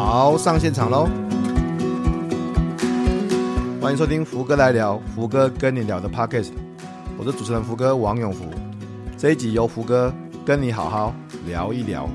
好，上现场喽！欢迎收听福哥来聊，福哥跟你聊的 Podcast，我是主持人福哥王永福。这一集由福哥跟你好好聊一聊。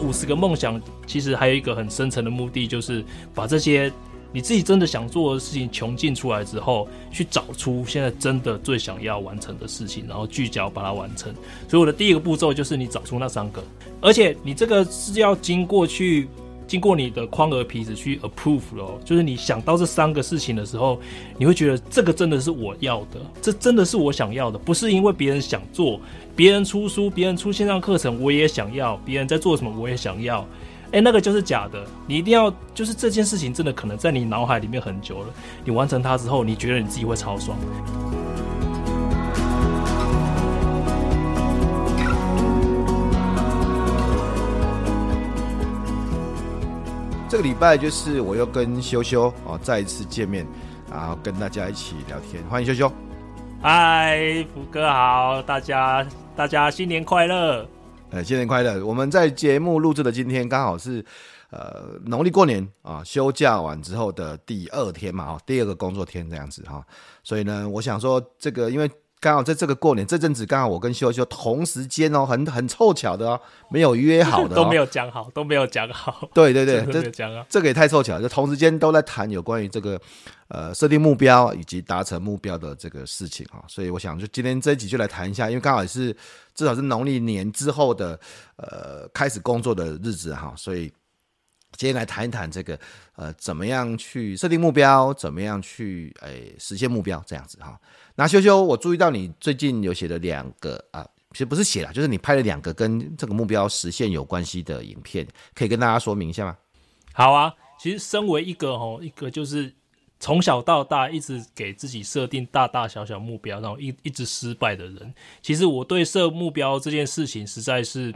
五十个梦想，其实还有一个很深层的目的，就是把这些。你自己真的想做的事情穷尽出来之后，去找出现在真的最想要完成的事情，然后聚焦把它完成。所以我的第一个步骤就是你找出那三个，而且你这个是要经过去经过你的宽额皮子去 approve 咯，就是你想到这三个事情的时候，你会觉得这个真的是我要的，这真的是我想要的，不是因为别人想做，别人出书，别人出线上课程我也想要，别人在做什么我也想要。哎，那个就是假的。你一定要，就是这件事情真的可能在你脑海里面很久了。你完成它之后，你觉得你自己会超爽。这个礼拜就是我又跟修修哦再一次见面，然后跟大家一起聊天。欢迎修修。嗨，福哥好，大家大家新年快乐。呃，新年快乐！我们在节目录制的今天刚好是，呃，农历过年啊，休假完之后的第二天嘛，哦，第二个工作天这样子哈，所以呢，我想说这个，因为刚好在这个过年这阵子，刚好我跟修修同时间哦，很很凑巧的哦，没有约好的，都没有讲好，都没有讲好，对对对，这讲啊，这个也太凑巧了，就同时间都在谈有关于这个。呃，设定目标以及达成目标的这个事情哈，所以我想就今天这一集就来谈一下，因为刚好也是至少是农历年之后的呃开始工作的日子哈，所以今天来谈一谈这个呃怎么样去设定目标，怎么样去诶、实现目标这样子哈。那修修，我注意到你最近有写了两个啊，其实不是写了，就是你拍了两个跟这个目标实现有关系的影片，可以跟大家说明一下吗？好啊，其实身为一个哈，一个就是。从小到大一直给自己设定大大小小目标，然后一一直失败的人，其实我对设目标这件事情实在是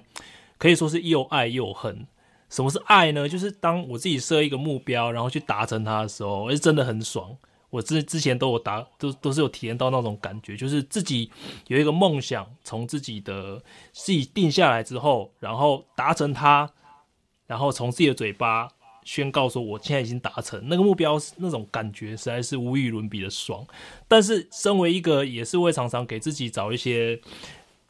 可以说是又爱又恨。什么是爱呢？就是当我自己设一个目标，然后去达成它的时候，是，真的很爽。我之之前都有达，都都是有体验到那种感觉，就是自己有一个梦想，从自己的自己定下来之后，然后达成它，然后从自己的嘴巴。宣告说我现在已经达成那个目标，那种感觉实在是无与伦比的爽。但是，身为一个也是会常常给自己找一些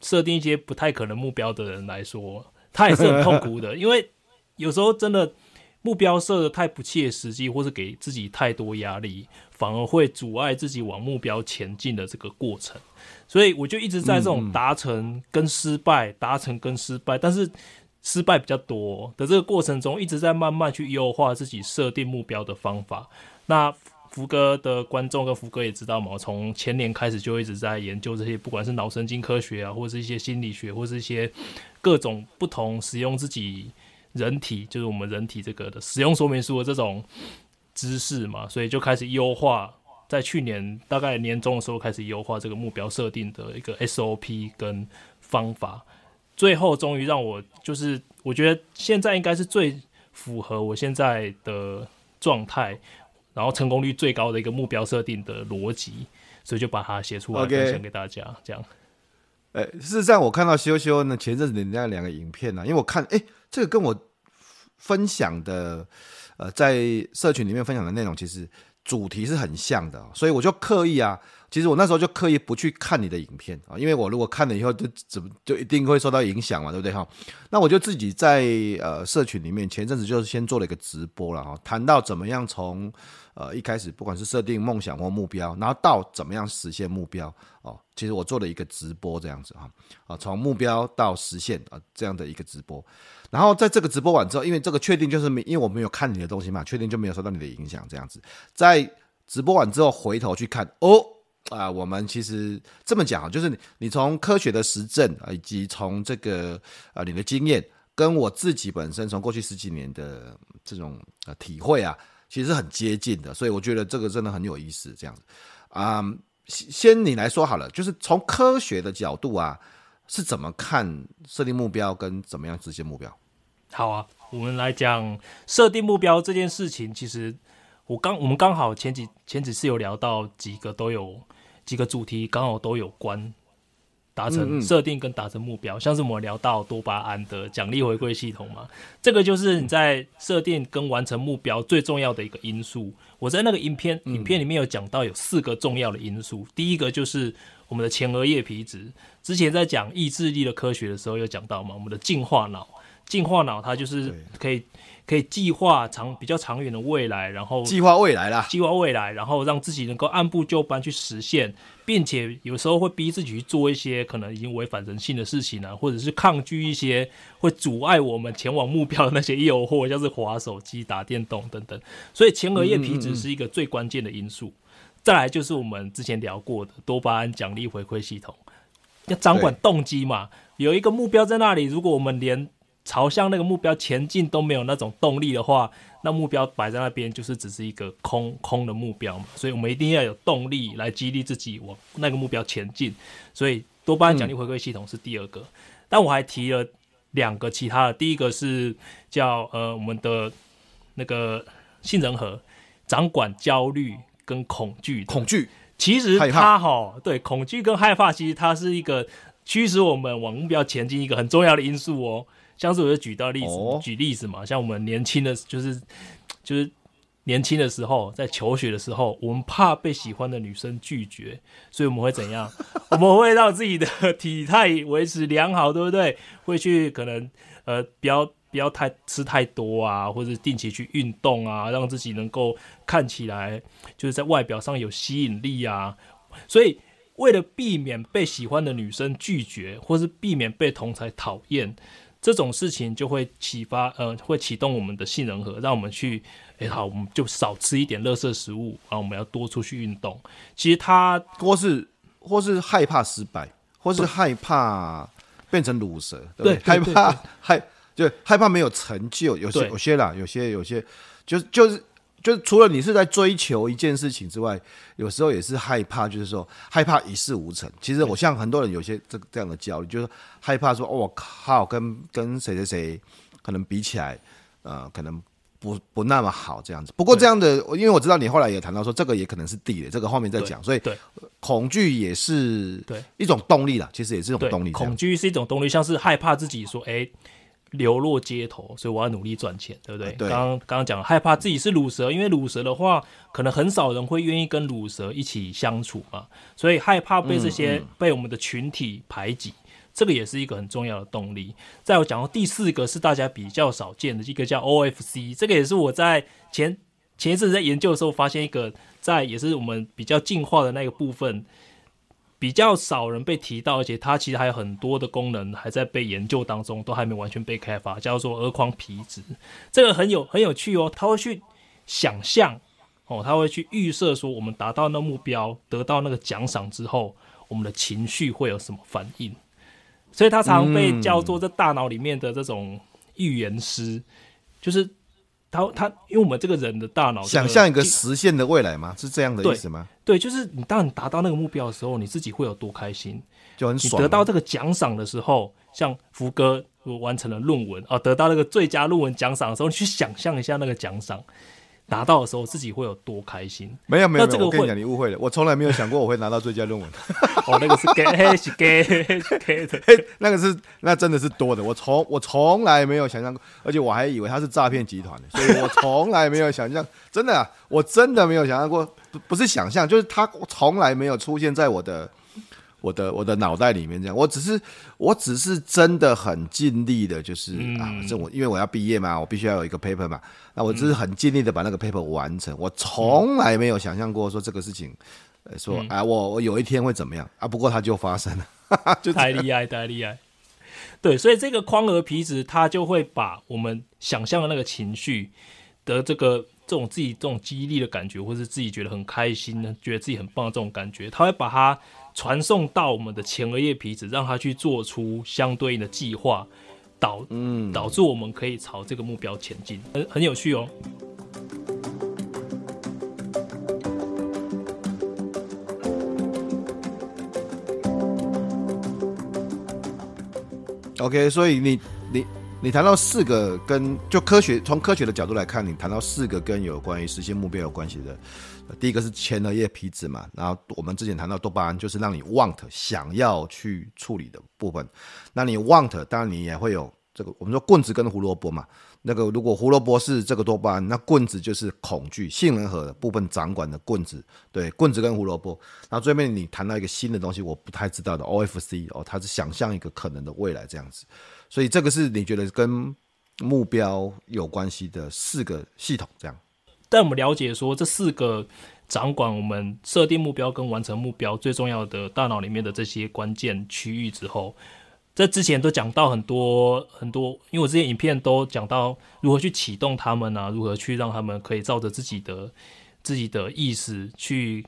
设定一些不太可能目标的人来说，他也是很痛苦的。因为有时候真的目标设的太不切实际，或是给自己太多压力，反而会阻碍自己往目标前进的这个过程。所以，我就一直在这种达成跟失败、达成跟失败，但是。失败比较多的这个过程中，一直在慢慢去优化自己设定目标的方法。那福哥的观众跟福哥也知道嘛，从前年开始就一直在研究这些，不管是脑神经科学啊，或者是一些心理学，或是一些各种不同使用自己人体，就是我们人体这个的使用说明书的这种知识嘛，所以就开始优化。在去年大概年中的时候，开始优化这个目标设定的一个 SOP 跟方法。最后终于让我就是，我觉得现在应该是最符合我现在的状态，然后成功率最高的一个目标设定的逻辑，所以就把它写出来分享给大家。这样，哎、哎，事实上我看到修修呢前阵子的那两个影片呢、因为我看，哎、这个跟我分享的，呃，在社群里面分享的内容其实主题是很像的，所以我就刻意啊。其实我那时候就刻意不去看你的影片啊，因为我如果看了以后就怎么就一定会受到影响嘛，对不对哈？那我就自己在呃社群里面前阵子就是先做了一个直播了哈，谈到怎么样从呃一开始不管是设定梦想或目标，然后到怎么样实现目标哦，其实我做了一个直播这样子哈啊，从目标到实现啊这样的一个直播，然后在这个直播完之后，因为这个确定就是没因为我没有看你的东西嘛，确定就没有受到你的影响这样子，在直播完之后回头去看哦。啊、我们其实这么讲，就是你你从科学的实证，以及从这个啊、你的经验，跟我自己本身从过去十几年的这种呃体会啊，其实很接近的，所以我觉得这个真的很有意思。这样子啊、先你来说好了，就是从科学的角度啊，是怎么看设定目标跟怎么样实现目标？好啊，我们来讲设定目标这件事情。其实我刚我们刚好前几前几次有聊到几个都有。几个主题刚好都有关，达成设定跟达成目标，像是我们聊到多巴胺的奖励回馈系统嘛，这个就是你在设定跟完成目标最重要的一个因素。我在那个影片影片里面有讲到有四个重要的因素，第一个就是我们的前额叶皮质，之前在讲意志力的科学的时候有讲到嘛，我们的进化脑，进化脑它就是可以。可以计划长比较长远的未来，然后计划未来啦，计划未来，然后让自己能够按部就班去实现，并且有时候会逼自己去做一些可能已经违反人性的事情呢、啊，或者是抗拒一些会阻碍我们前往目标的那些诱惑，像是滑手机、打电动等等。所以前额叶皮质是一个最关键的因素。嗯嗯嗯。再来就是我们之前聊过的多巴胺奖励回馈系统，要掌管动机嘛，有一个目标在那里，如果我们连朝向那个目标前进都没有那种动力的话，那目标摆在那边就是只是一个空空的目标嘛。所以我们一定要有动力来激励自己往那个目标前进。所以多巴胺奖励回馈系统是第二个，嗯、但我还提了两个其他的。第一个是叫呃我们的那个杏仁核，掌管焦虑跟恐惧。恐惧其实它哈对恐惧跟害怕，其实它是一个驱使我们往目标前进一个很重要的因素哦。像是我就举到例子，哦、举例子嘛，像我们年轻的，就是就是年轻的时候，在求学的时候，我们怕被喜欢的女生拒绝，所以我们会怎样？我们会让自己的体态维持良好，对不对？会去可能呃，不要不要太吃太多啊，或者定期去运动啊，让自己能够看起来就是在外表上有吸引力啊。所以为了避免被喜欢的女生拒绝，或是避免被同才讨厌。这种事情就会启发，呃，会启动我们的性能核，让我们去，哎，好，我们就少吃一点垃圾食物，然后我们要多出去运动。其实他或是或是害怕失败，或是害怕变成卤蛇，对，对，害怕害就害怕没有成就，有些有些啦，有些有些就就是。就是除了你是在追求一件事情之外，有时候也是害怕，就是说害怕一事无成。其实我像很多人有些这这样的焦虑，就是害怕说，哦，我靠，跟跟谁谁谁可能比起来，呃，可能不不那么好这样子。不过这样的，因为我知道你后来也谈到说，这个也可能是地雷，这个后面再讲。所以恐惧也是对一种动力啦，其实也是一种动力。恐惧是一种动力，像是害怕自己说，哎、欸。流落街头，所以我要努力赚钱，对不对？刚刚讲害怕自己是卤蛇，因为卤蛇的话，可能很少人会愿意跟卤蛇一起相处嘛，所以害怕被这些、嗯嗯、被我们的群体排挤，这个也是一个很重要的动力。再我讲到第四个是大家比较少见的一个叫 OFC，这个也是我在前前一阵在研究的时候发现一个，在也是我们比较进化的那个部分。比较少人被提到，而且它其实还有很多的功能还在被研究当中，都还没完全被开发，叫做额眶皮质。这个很有很有趣哦，他会去想象哦，他会去预设说，我们达到那目标，得到那个奖赏之后，我们的情绪会有什么反应。所以它常被叫做这大脑里面的这种预言师，就是。他他，因为我们这个人的大脑想象一个实现的未来吗？是这样的意思吗？对，对，就是你当你达到那个目标的时候，你自己会有多开心，就很爽。你得到这个奖赏的时候，像福哥完成了论文啊，得到那个最佳论文奖赏的时候，你去想象一下那个奖赏。拿到的时候自己会有多开心？没有没有，这个，我跟你讲，你误会了。我从来没有想过我会拿到最佳论文。哦，那个是给是给给的，那个是那真的是多的。我从我从来没有想象过，而且我还以为他是诈骗集团的，所以我从来没有想象。真的啊，我真的没有想象过，不不是想象，就是他从来没有出现在我的。我的我的脑袋里面这样，我只是我只是真的很尽力的，就是、嗯、啊，这我因为我要毕业嘛，我必须要有一个 paper 嘛，那我只是很尽力的把那个 paper 完成。我从来没有想象过说这个事情，呃、说啊，我我有一天会怎么样啊？不过它就发生了，就太厉害，太厉害。对，所以这个框额皮质它就会把我们想象的那个情绪的这个这种自己这种激励的感觉，或是自己觉得很开心的，觉得自己很棒的这种感觉，它会把它。传送到我们的前额叶皮质，让它去做出相对应的计划，导嗯导致我们可以朝这个目标前进，很很有趣哦。OK，所以你你你谈到四个跟就科学从科学的角度来看，你谈到四个跟有关于实现目标有关系的，第一个是前额叶皮质嘛，然后我们之前谈到多巴胺，就是让你 want 想要去处理的部分。那你 want，当然你也会有这个，我们说棍子跟胡萝卜嘛。那个如果胡萝卜是这个多巴胺，那棍子就是恐惧杏仁核的部分掌管的棍子。对，棍子跟胡萝卜。然后最后面你谈到一个新的东西，我不太知道的 OFC 哦，它是想象一个可能的未来这样子。所以这个是你觉得跟目标有关系的四个系统，这样。但我们了解说，这四个掌管我们设定目标跟完成目标最重要的大脑里面的这些关键区域之后，在之前都讲到很多很多，因为我之前影片都讲到如何去启动他们啊，如何去让他们可以照着自己的自己的意识去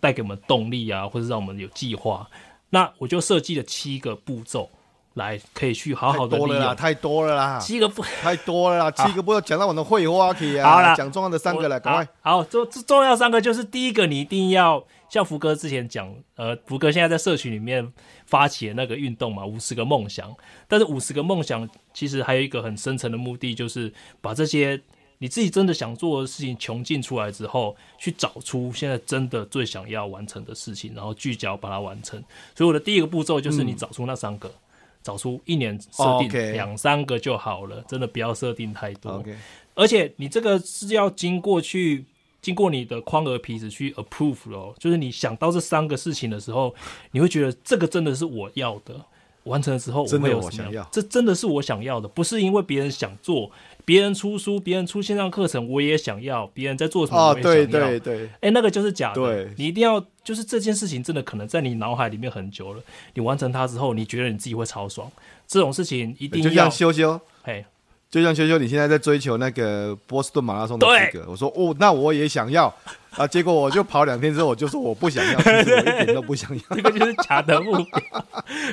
带给我们动力啊，或者让我们有计划。那我就设计了七个步骤。来，可以去好好的利用。太多了啦，太多了啦，七个不太多了啦，七个不要讲到我的会话去啊。好了，讲重要的三个来，赶快。好，这这重要三个就是第一个，你一定要像福哥之前讲，呃，福哥现在在社群里面发起的那个运动嘛，五十个梦想。但是五十个梦想其实还有一个很深层的目的，就是把这些你自己真的想做的事情穷尽出来之后，去找出现在真的最想要完成的事情，然后聚焦把它完成。所以我的第一个步骤就是你找出那三个。嗯找出一年设定两三个就好了，真的不要设定太多。而且你这个是要经过去经过你的框额皮子去 approve 咯，就是你想到这三个事情的时候，你会觉得这个真的是我要的。完成了之后，我会有什么样？想要这真的是我想要的，不是因为别人想做，别人出书，别人出线上课程，我也想要。别人在做什么，我也想要。对对对，哎、欸，那个就是假的。对，你一定要，就是这件事情真的可能在你脑海里面很久了。你完成它之后，你觉得你自己会超爽。这种事情一定要。就像修修，嘿。就像修修，你现在在追求那个波士顿马拉松的资格，我说哦，那我也想要啊。结果我就跑两天之后，我就说我不想要，其实我一点都不想要。这个就是假的目标，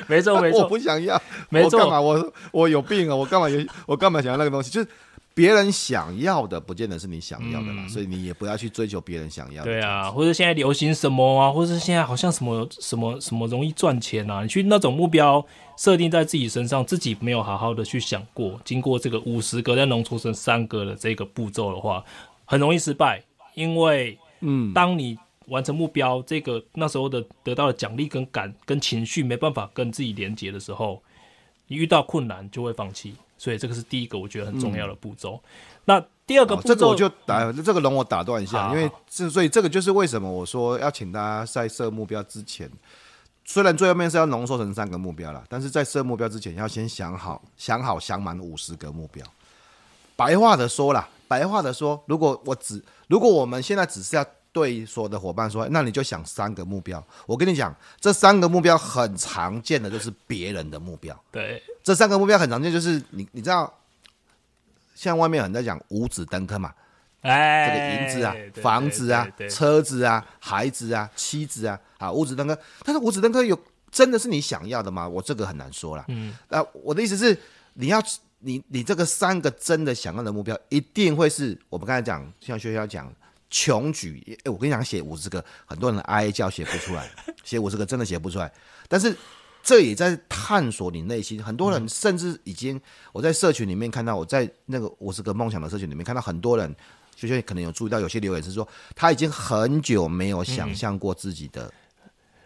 没错没错，我不想要，没错。干嘛？我我有病啊！我干嘛有？我干嘛想要那个东西？就是。别人想要的，不见得是你想要的啦，嗯、所以你也不要去追求别人想要的。对啊，或者现在流行什么啊，或者现在好像什么什么什么容易赚钱啊，你去那种目标设定在自己身上，自己没有好好的去想过，经过这个五十个再浓缩成三个的这个步骤的话，很容易失败。因为，嗯，当你完成目标，这个那时候的得到的奖励跟感跟情绪没办法跟自己连接的时候，你遇到困难就会放弃。所以这个是第一个我觉得很重要的步骤。嗯、那第二个步骤，这个我就打这个容我打断一下，因为这所以这个就是为什么我说要请大家在设目标之前，虽然最后面是要浓缩成三个目标了，但是在设目标之前要先想好想好想满五十个目标。白话的说啦，白话的说，如果我只如果我们现在只是要对所有的伙伴说，那你就想三个目标。我跟你讲，这三个目标很常见的就是别人的目标。对。这三个目标很常见，就是你你知道，像外面很在讲五子登科嘛，哎，这个银子啊、房子啊、车子啊、孩子啊、妻子啊，啊，五子登科。但是五子登科有真的是你想要的吗？我这个很难说了。嗯，啊，我的意思是，你要你你这个三个真的想要的目标，一定会是我们刚才讲，像学校讲穷举。哎，我跟你讲，写五十个，很多人哀叫写不出来，写五十个真的写不出来，但是。这也在探索你内心，很多人甚至已经，我在社群里面看到，我在那个五十个梦想的社群里面看到很多人，就像可能有注意到有些留言是说，他已经很久没有想象过自己的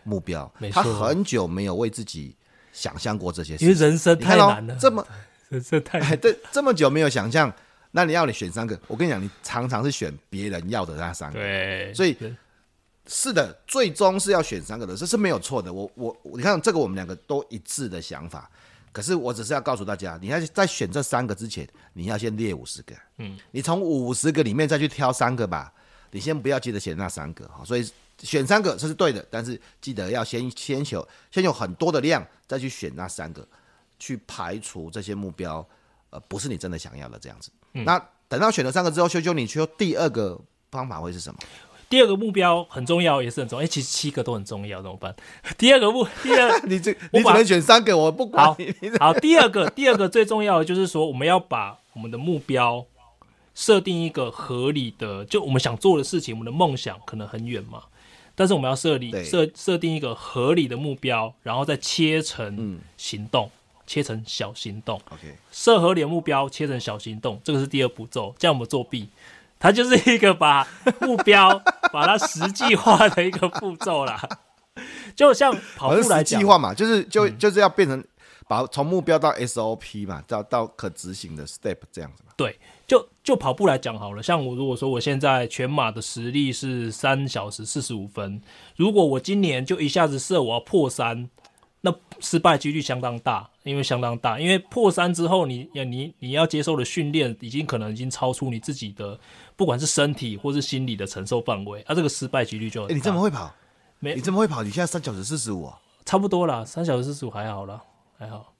目标，他很久没有为自己想象过这些事情，因为人生太难了，这么人生太哎 对，这么久没有想象，那你要你选三个，我跟你讲，你常常是选别人要的那三个，对，所以。是的，最终是要选三个的，这是没有错的。我我你看这个，我们两个都一致的想法。可是我只是要告诉大家，你要在选这三个之前，你要先列五十个。嗯，你从五十个里面再去挑三个吧。你先不要记得选那三个哈。所以选三个这是对的，但是记得要先先求先有很多的量，再去选那三个，去排除这些目标，呃，不是你真的想要的这样子。嗯，那等到选了三个之后，修修你说第二个方法会是什么？第二个目标很重要，也是很重要。哎、欸，其实七个都很重要，怎么办？第二个目，第二，你这你只能选三个，我不管。好，好，第二个，第二个最重要的就是说，我们要把我们的目标设定一个合理的，就我们想做的事情，我们的梦想可能很远嘛，但是我们要设立设设定一个合理的目标，然后再切成行动。嗯切成小行动。OK，设合理的目标切成小行动，这个是第二步骤。这样我们作弊，它就是一个把目标把它实际化的一个步骤啦。就像跑步来讲，计划嘛，就是就就是要变成把从目标到 SOP 嘛，到到可执行的 step 这样子嘛。对，就就跑步来讲好了，像我如果说我现在全马的实力是三小时四十五分，如果我今年就一下子设我要破三，那失败几率相当大，因为相当大，因为破三之后你，你你你要接受的训练已经可能已经超出你自己的不管是身体或是心理的承受范围，啊，这个失败几率就很大。哎，你这么会跑？没，你这么会跑？你现在三小时四十五啊，差不多啦，三小时四十五还好啦，还好。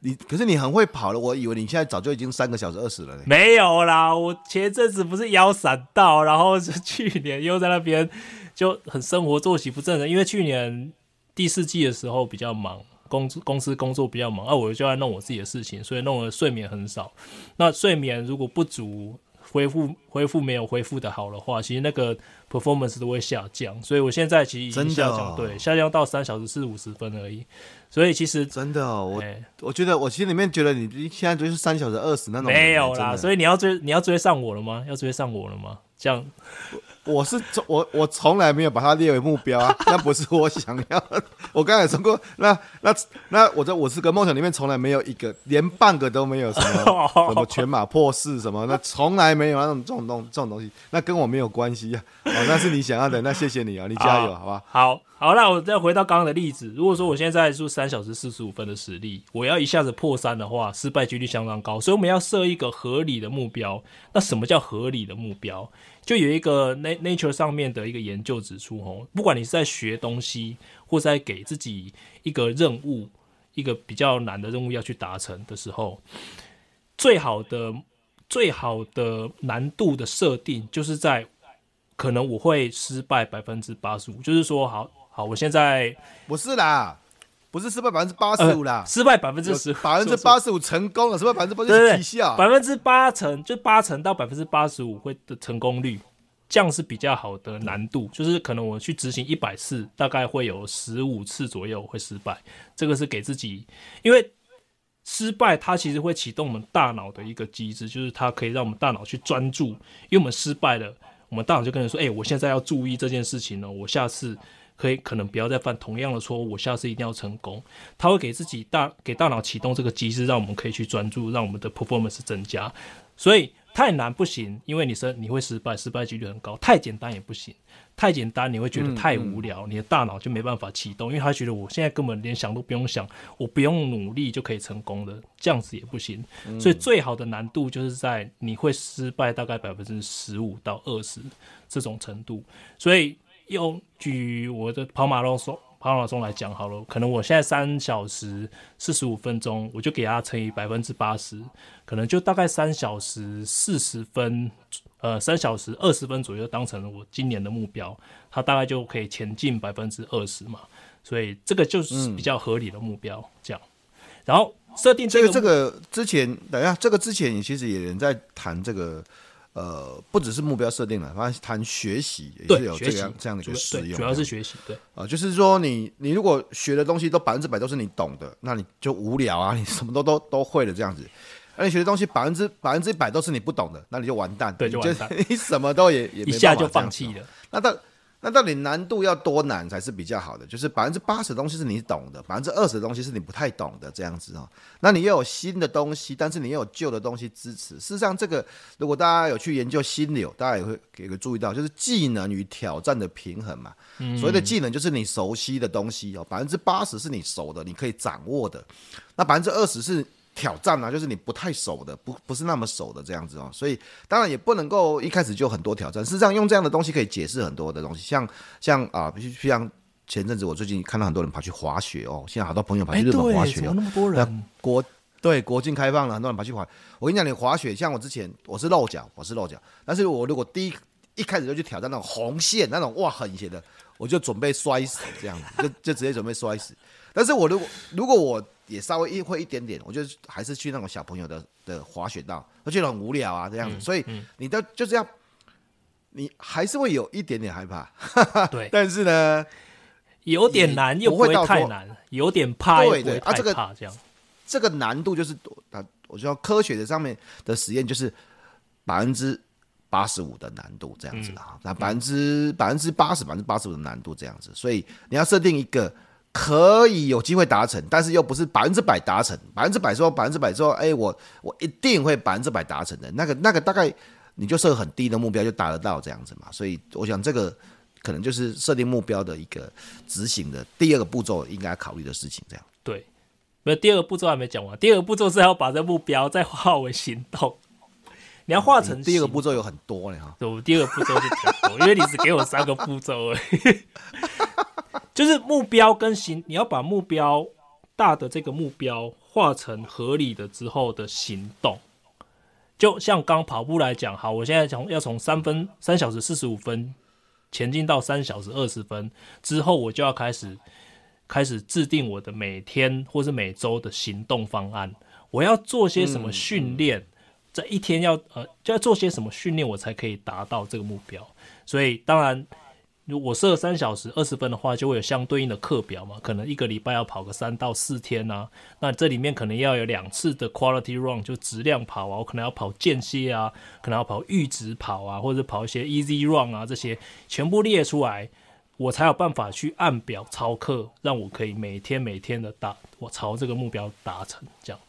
你可是你很会跑了，我以为你现在早就已经三个小时二十了呢。没有啦，我前阵子不是腰闪到，然后是去年又在那边就很生活作息不正常，因为去年第四季的时候比较忙，公公司工作比较忙，啊，我就在弄我自己的事情，所以弄了睡眠很少。那睡眠如果不足。恢复恢复没有恢复的好的话，其实那个 performance 都会下降，所以我现在其实已经下降，哦、对，下降到三小时四五十分而已。所以其实真的、哦，我、欸、我觉得我心里面觉得你现在就是三小时二十那种没有啦，所以你要追你要追上我了吗？要追上我了吗？这样。我是从我我从来没有把它列为目标啊，那不是我想要的。我刚才说过，那那那我在我是个梦想里面从来没有一个，连半个都没有什么什么全马破四什么，那从来没有那种这种东这种东西，那跟我没有关系啊。哦，那是你想要的，那谢谢你啊，你加油，好吧？好，好，那我再回到刚刚的例子，如果说我现在是三小时四十五分的实力，我要一下子破三的话，失败几率相当高，所以我们要设一个合理的目标。那什么叫合理的目标？就有一个 Nature 上面的一个研究指出，哦，不管你是在学东西，或是在给自己一个任务，一个比较难的任务要去达成的时候，最好的、最好的难度的设定，就是在可能我会失败百分之八十五，就是说，好好，我现在不是啦。不是失败百分之八十五啦，失败百分之十，百分之八十五成功了，失败百分之八十几下，百分之八成就八成到百分之八十五会的成功率，这样是比较好的难度，就是可能我去执行一百次，大概会有十五次左右会失败，这个是给自己，因为失败它其实会启动我们大脑的一个机制，就是它可以让我们大脑去专注，因为我们失败了，我们大脑就跟人说，哎，我现在要注意这件事情了，我下次。可以可能不要再犯同样的错误，我下次一定要成功。他会给自己大给大脑启动这个机制，让我们可以去专注，让我们的 performance 增加。所以太难不行，因为你是你会失败，失败几率很高。太简单也不行，太简单你会觉得太无聊，嗯嗯、你的大脑就没办法启动，因为他觉得我现在根本连想都不用想，我不用努力就可以成功的，这样子也不行。所以最好的难度就是在你会失败大概百分之十五到二十这种程度。所以。用举我的跑马拉松跑马拉松来讲好了，可能我现在三小时四十五分钟，我就给它乘以百分之八十，可能就大概三小时四十分，呃，三小时二十分左右当成了我今年的目标，它大概就可以前进百分之二十嘛，所以这个就是比较合理的目标，这样。然后设定这个这个之前，等一下，这个之前你其实也人在谈这个。呃，不只是目标设定了，反正谈学习也是有这样这样的一个使用，主要是学习。对，啊、呃，就是说你你如果学的东西都百分之百都是你懂的，那你就无聊啊，你什么都都都会了这样子。而你学的东西百分之百分之一百都是你不懂的，那你就完蛋，对，就完蛋，你，你什么都也也没一下就放弃了。那到。那到底难度要多难才是比较好的？就是百分之八十的东西是你懂的，百分之二十的东西是你不太懂的这样子哦。那你又有新的东西，但是你又有旧的东西支持。事实上，这个如果大家有去研究心流，大家也会给个注意到，就是技能与挑战的平衡嘛。所谓的技能就是你熟悉的东西哦，百分之八十是你熟的，你可以掌握的。那百分之二十是。挑战啊，就是你不太熟的，不不是那么熟的这样子哦，所以当然也不能够一开始就很多挑战。事实上，用这样的东西可以解释很多的东西，像像啊，像前阵子我最近看到很多人跑去滑雪哦，现在好多朋友跑去日本滑雪哦，那么多人。国对国境开放了，很多人跑去滑。我跟你讲，你滑雪，像我之前我是露脚，我是露脚，但是我如果第一一开始就去挑战那种红线那种哇很险的，我就准备摔死这样子，就就直接准备摔死。但是我如果如果我也稍微一会一点点，我就还是去那种小朋友的的滑雪道，我觉得很无聊啊这样子，嗯、所以你都就这样，你还是会有一点点害怕，对，但是呢，有点难又不会太难，有点怕又不会太怕这样。这个难度就是啊，我说科学的上面的实验就是百分之八十五的难度这样子啊，那百分之百分之八十百分之八十五的难度这样子，所以你要设定一个可以有机会达成，但是又不是百分之百达成，百分之百说百分之百说，哎，我我一定会百分之百达成的那个那个大概你就设很低的目标就达得到这样子嘛，所以我想这个。可能就是设定目标的一个执行的第二个步骤，应该考虑的事情。这样对，那第二个步骤还没讲完。第二个步骤是要把这目标再化为行动。你要化成第二个步骤有很多呢哈。对，第二个步骤就比较多，因为你只给我三个步骤而已。就是目标跟行，你要把目标大的这个目标化成合理的之后的行动。就像刚跑步来讲，好，我现在从要从三分三小时四十五分。前进到三小时二十分之后，我就要开始开始制定我的每天或是每周的行动方案。我要做些什么训练？这一天要呃就要做些什么训练，我才可以达到这个目标。所以当然。如果设三小时二十分的话，就会有相对应的课表嘛。可能一个礼拜要跑个三到四天啊。那这里面可能要有两次的 quality run，就质量跑啊。我可能要跑间歇啊，可能要跑阈值跑啊，或者跑一些 easy run 啊，这些全部列出来，我才有办法去按表操课，让我可以每天每天的达，我朝这个目标达成这样。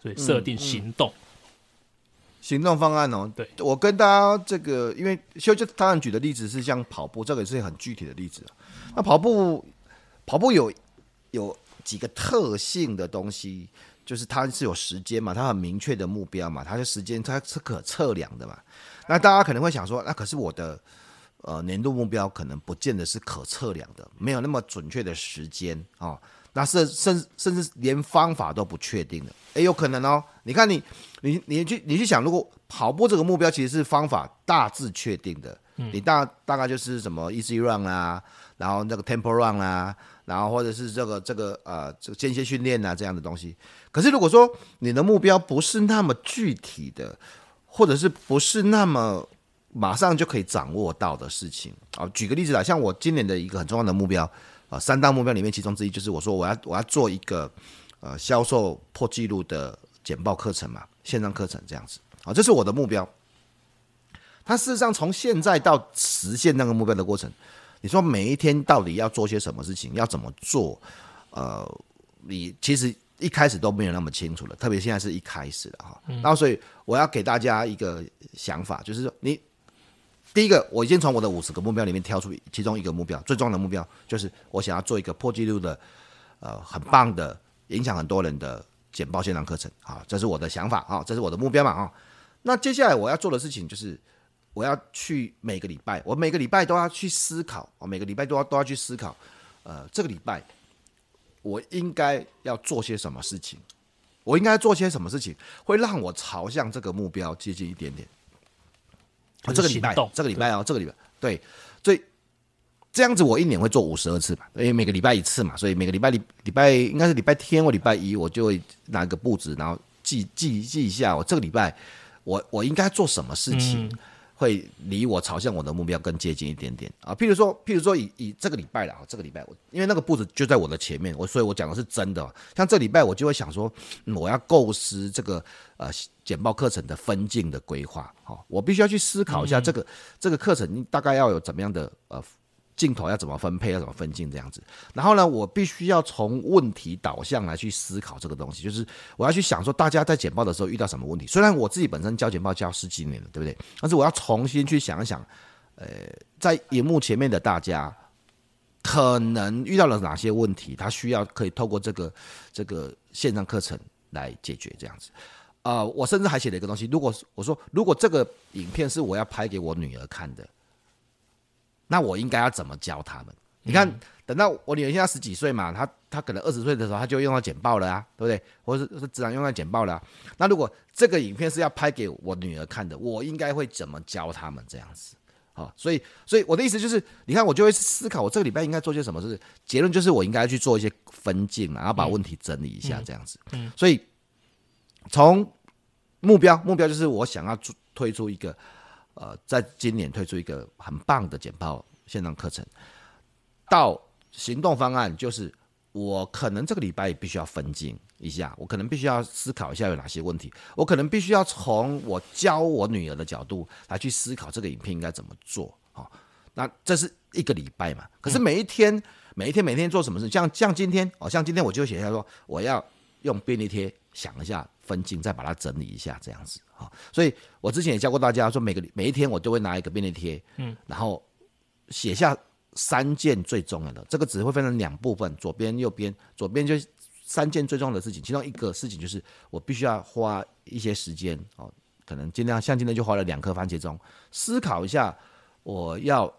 所以设定行动。行动方案哦，对，我跟大家这个，因为修就当然举的例子是像跑步，这个也是很具体的例子。那跑步，跑步有有几个特性的东西，就是它是有时间嘛，它很明确的目标嘛，它的时间它是可测量的嘛。那大家可能会想说，那可是我的呃年度目标可能不见得是可测量的，没有那么准确的时间哦。那甚甚甚至连方法都不确定的，诶，有可能哦。你看你你你去你去想，如果跑步这个目标其实是方法大致确定的，嗯、你大大概就是什么 easy run 啊，然后那个 tempo run 啊，然后或者是这个这个呃这个间歇训练啊这样的东西。可是如果说你的目标不是那么具体的，或者是不是那么马上就可以掌握到的事情啊，举个例子啦，像我今年的一个很重要的目标。啊，三大目标里面，其中之一就是我说我要我要做一个呃销售破纪录的简报课程嘛，线上课程这样子啊，这是我的目标。它事实上从现在到实现那个目标的过程，你说每一天到底要做些什么事情，要怎么做？呃，你其实一开始都没有那么清楚了，特别现在是一开始了哈。然后所以我要给大家一个想法，就是说你。第一个，我已经从我的五十个目标里面挑出其中一个目标，最重要的目标就是我想要做一个破纪录的，呃，很棒的，影响很多人的简报线上课程啊，这是我的想法啊，这是我的目标嘛啊。那接下来我要做的事情就是，我要去每个礼拜，我每个礼拜都要去思考，我每个礼拜都要都要去思考，呃，这个礼拜我应该要做些什么事情，我应该做些什么事情会让我朝向这个目标接近一点点。啊，这个礼拜，这个礼拜哦，这个礼拜，对，所以这样子我一年会做五十二次吧，因为每个礼拜一次嘛，所以每个礼拜礼礼拜应该是礼拜天或礼拜一，我就会拿个簿子，然后记记记一下，我这个礼拜我我应该做什么事情。嗯会离我朝向我的目标更接近一点点啊，譬如说，譬如说以以这个礼拜了啊，这个礼拜我因为那个步子就在我的前面，我所以我讲的是真的。像这礼拜我就会想说，嗯、我要构思这个呃简报课程的分镜的规划，好，我必须要去思考一下这个、嗯、这个课程大概要有怎么样的呃。镜头要怎么分配，要怎么分镜这样子。然后呢，我必须要从问题导向来去思考这个东西，就是我要去想说，大家在简报的时候遇到什么问题。虽然我自己本身教简报教十几年了，对不对？但是我要重新去想一想，呃，在荧幕前面的大家可能遇到了哪些问题，他需要可以透过这个这个线上课程来解决这样子。啊、呃，我甚至还写了一个东西，如果我说如果这个影片是我要拍给我女儿看的。那我应该要怎么教他们？你看，等到我女儿现在十几岁嘛，她她可能二十岁的时候，她就用到简报了啊，对不对？或者是自然用到简报了啊。那如果这个影片是要拍给我女儿看的，我应该会怎么教他们这样子？好，所以，所以我的意思就是，你看，我就会思考，我这个礼拜应该做些什么事。结论就是，我应该去做一些分镜，然后把问题整理一下这样子。嗯，所以从目标，目标就是我想要推出一个。呃，在今年推出一个很棒的简报线上课程，到行动方案就是我可能这个礼拜也必须要分镜一下，我可能必须要思考一下有哪些问题，我可能必须要从我教我女儿的角度来去思考这个影片应该怎么做。好，那这是一个礼拜嘛？可是每一天，每一天，每天做什么事？像像今天哦，像今天我就写下说，我要用便利贴想一下分镜，再把它整理一下，这样子啊。所以我之前也教过大家说，每个每一天我都会拿一个便利贴，嗯，然后写下。三件最重要的，这个只会分成两部分，左边、右边。左边就三件最重要的事情，其中一个事情就是我必须要花一些时间哦，可能尽量像今天就花了两颗番茄钟，思考一下我要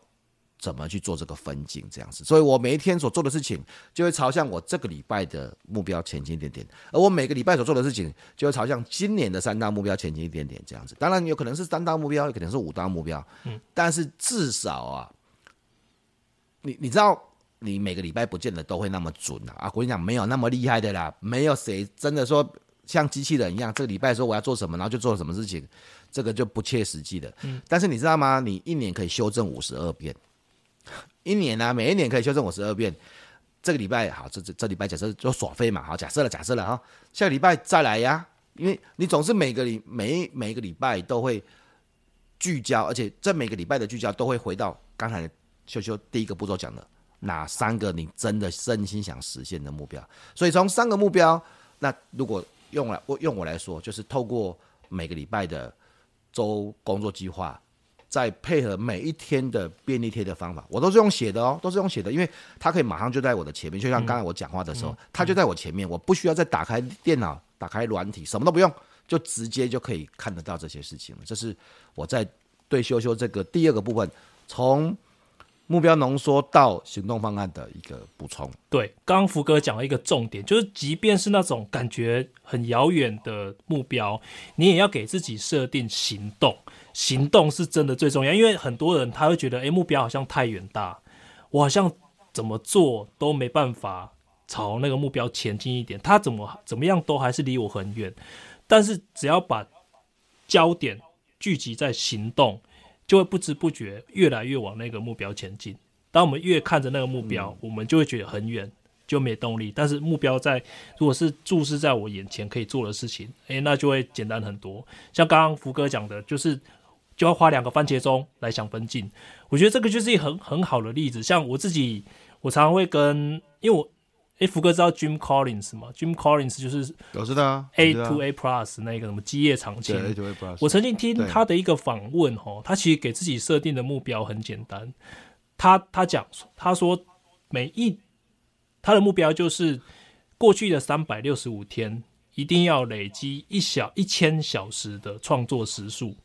怎么去做这个分镜这样子。所以我每一天所做的事情，就会朝向我这个礼拜的目标前进一点点，而我每个礼拜所做的事情，就会朝向今年的三大目标前进一点点这样子。当然有可能是三大目标，有可能是五大目标，嗯，但是至少啊。你你知道，你每个礼拜不见得都会那么准啊！啊，我跟你讲，没有那么厉害的啦，没有谁真的说像机器人一样，这个礼拜说我要做什么，然后就做什么事情，这个就不切实际的。嗯。但是你知道吗？你一年可以修正五十二遍，一年呢、啊，每一年可以修正五十二遍。这个礼拜好，这这这礼拜假设就耍废嘛，好，假设了，假设了哈，下个礼拜再来呀，因为你总是每个礼每每一个礼拜都会聚焦，而且这每个礼拜的聚焦都会回到刚才的。修修第一个步骤讲的哪三个你真的真心想实现的目标？所以从三个目标，那如果用来我用我来说，就是透过每个礼拜的周工作计划，再配合每一天的便利贴的方法，我都是用写的哦，都是用写的，因为它可以马上就在我的前面，就像刚才我讲话的时候，它就在我前面，我不需要再打开电脑、打开软体，什么都不用，就直接就可以看得到这些事情了。这是我在对修修这个第二个部分从。目标浓缩到行动方案的一个补充。对，刚刚福哥讲了一个重点，就是即便是那种感觉很遥远的目标，你也要给自己设定行动。行动是真的最重要，因为很多人他会觉得，诶，目标好像太远大，我好像怎么做都没办法朝那个目标前进一点，他怎么怎么样都还是离我很远。但是只要把焦点聚集在行动。就会不知不觉越来越往那个目标前进。当我们越看着那个目标，嗯、我们就会觉得很远，就没动力。但是目标在，如果是注视在我眼前可以做的事情，诶，那就会简单很多。像刚刚福哥讲的，就是就要花两个番茄钟来想分镜。我觉得这个就是一很很好的例子。像我自己，我常常会跟，因为我。哎，福哥知道 Jim Collins 吗？Jim Collins 就是我知道 A to A Plus 那个什么基业长青。A to A Plus。我曾经听他的一个访问，哈，他其实给自己设定的目标很简单。他他讲，他说每一他的目标就是过去的三百六十五天一定要累积一小一千小时的创作时数。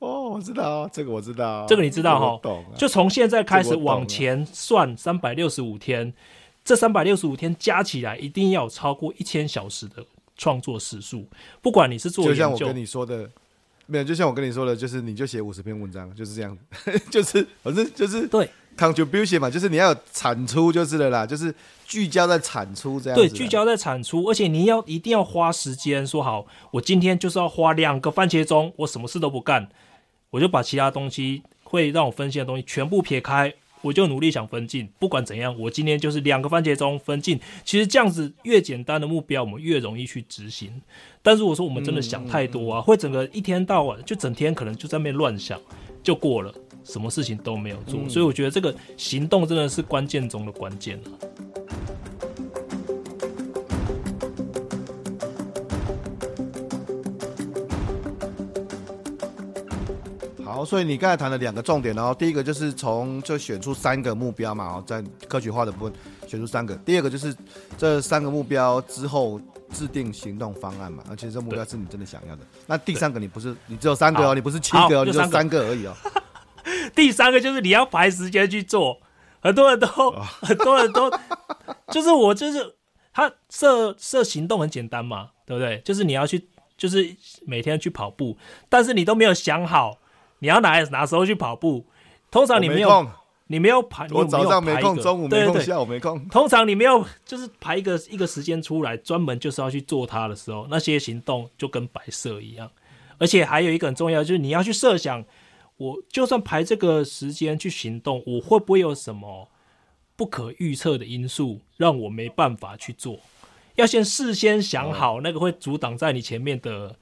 哦，我知道这个，我知道这个，你知道哈？懂。就从现在开始往前算三百六十五天。这三百六十五天加起来，一定要有超过一千小时的创作时数。不管你是做就像我跟你说的，没有，就像我跟你说的，就是你就写五十篇文章，就是这样，就是反正就是对 contribution 嘛，就是你要有产出就是了啦，就是聚焦在产出这样。对，聚焦在产出，而且你要一定要花时间。说好，我今天就是要花两个番茄钟，我什么事都不干，我就把其他东西会让我分心的东西全部撇开。我就努力想分进，不管怎样，我今天就是两个番茄钟分进。其实这样子越简单的目标，我们越容易去执行。但如果说我们真的想太多啊，会整个一天到晚就整天可能就在那边乱想，就过了，什么事情都没有做。所以我觉得这个行动真的是关键中的关键啊。所以你刚才谈了两个重点哦，第一个就是从就选出三个目标嘛，哦，在科学化的部分选出三个。第二个就是这三个目标之后制定行动方案嘛，而且这目标是你真的想要的。那第三个你不是你只有三个哦，你不是七个哦，你只有三个而已哦。第三个就是你要排时间去做，很多人都很多人都就是我就是他设设行动很简单嘛，对不对？就是你要去就是每天去跑步，但是你都没有想好。你要哪哪时候去跑步？通常你没有，没你没有排，我早上没空，中午没空，下午没空。通常你没有，就是排一个一个时间出来，专门就是要去做它的时候，那些行动就跟摆设一样。而且还有一个很重要，就是你要去设想，我就算排这个时间去行动，我会不会有什么不可预测的因素让我没办法去做。要先事先想好那个会阻挡在你前面的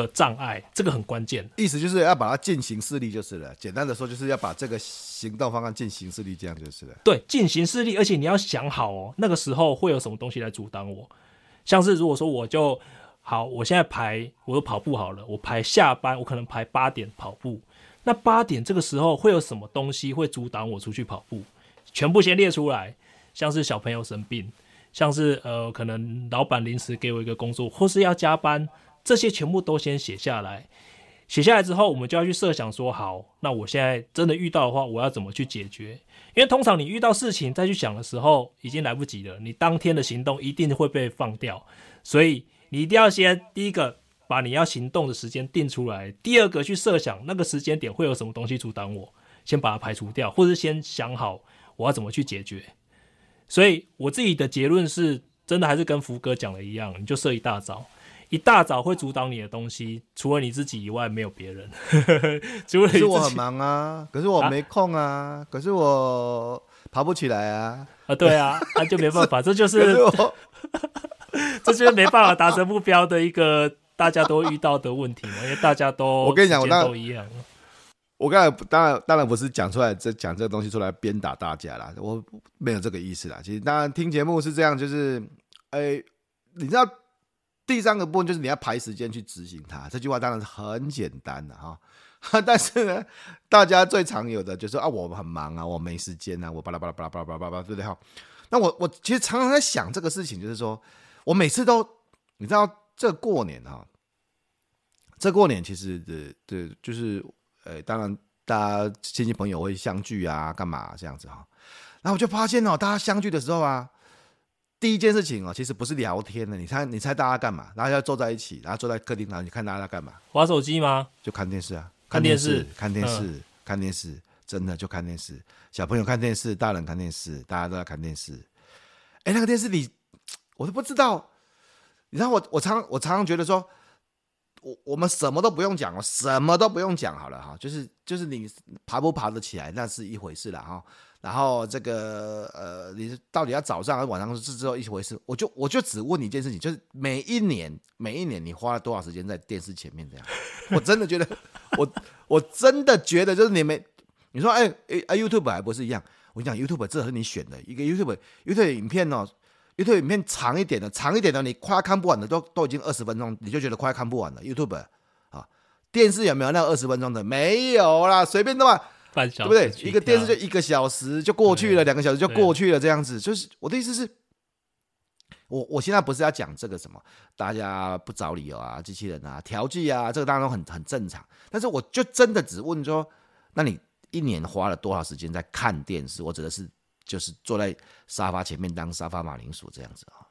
的障碍，这个很关键。意思就是要把它进行式力就是了。简单的说，就是要把这个行动方案进行式力，这样就是了。对，进行式力，而且你要想好哦，那个时候会有什么东西来阻挡我。像是如果说我就好，我现在排我都跑步好了，我排下班，我可能排八点跑步。那八点这个时候会有什么东西会阻挡我出去跑步？全部先列出来，像是小朋友生病。像是呃，可能老板临时给我一个工作，或是要加班，这些全部都先写下来。写下来之后，我们就要去设想说，好，那我现在真的遇到的话，我要怎么去解决？因为通常你遇到事情再去想的时候，已经来不及了。你当天的行动一定会被放掉，所以你一定要先第一个把你要行动的时间定出来，第二个去设想那个时间点会有什么东西阻挡我，先把它排除掉，或是先想好我要怎么去解决。所以我自己的结论是，真的还是跟福哥讲的一样，你就设一大早，一大早会阻挡你的东西，除了你自己以外，没有别人。除了你是我很忙啊，可是我没空啊，啊可是我爬不起来啊。啊，对啊，那、啊、就没办法，这就是，这就是没办法达成目标的一个大家都遇到的问题嘛，因为大家都我跟你讲，我都一样。我刚才当然当然不是讲出来这讲这个东西出来鞭打大家啦，我没有这个意思啦。其实当然听节目是这样，就是，哎、欸，你知道第三个部分就是你要排时间去执行它。这句话当然是很简单的哈，但是呢，大家最常有的就是啊，我很忙啊，我没时间啊，我巴拉巴拉巴拉巴拉巴拉巴拉，对不对哈？那我我其实常常在想这个事情，就是说我每次都你知道这过年哈，这过年其实的的就是。呃，当然，大家亲戚朋友会相聚啊，干嘛、这样子哈？然后我就发现哦，大家相聚的时候啊，第一件事情哦，其实不是聊天的。你猜，你猜大家干嘛？然后要坐在一起，然后坐在客厅，然后你看大家干嘛？玩手机吗？就看电视啊，看电视，看电视，看电视，嗯、看电视，真的就看电视。小朋友看电视，大人看电视，大家都在看电视。哎，那个电视里，我都不知道。你知道我，我常，我常常觉得说。我我们什么都不用讲哦，什么都不用讲好了哈，就是就是你爬不爬得起来那是一回事了哈，然后这个呃，你到底要早上还是晚上是之后一回事，我就我就只问你一件事情，就是每一年每一年你花了多少时间在电视前面这样？我真的觉得，我我真的觉得就是你们，你说哎哎 YouTube 还不是一样？我跟你讲 YouTube 这是你选的一个 YouTube YouTube 影片哦。YouTube 影片长一点的，长一点的，你快看不完的，都都已经二十分钟，你就觉得快看不完了。YouTube 啊，电视有没有那二十分钟的？没有啦，随便的话，半小时对不对？一个电视就一个小时就过去了，两个小时就过去了，这样子。就是我的意思是，我我现在不是要讲这个什么，大家不找理由啊，机器人啊，调剂啊，这个当然很很正常。但是我就真的只问说，那你一年花了多少时间在看电视？我指的是。就是坐在沙发前面当沙发马铃薯这样子啊，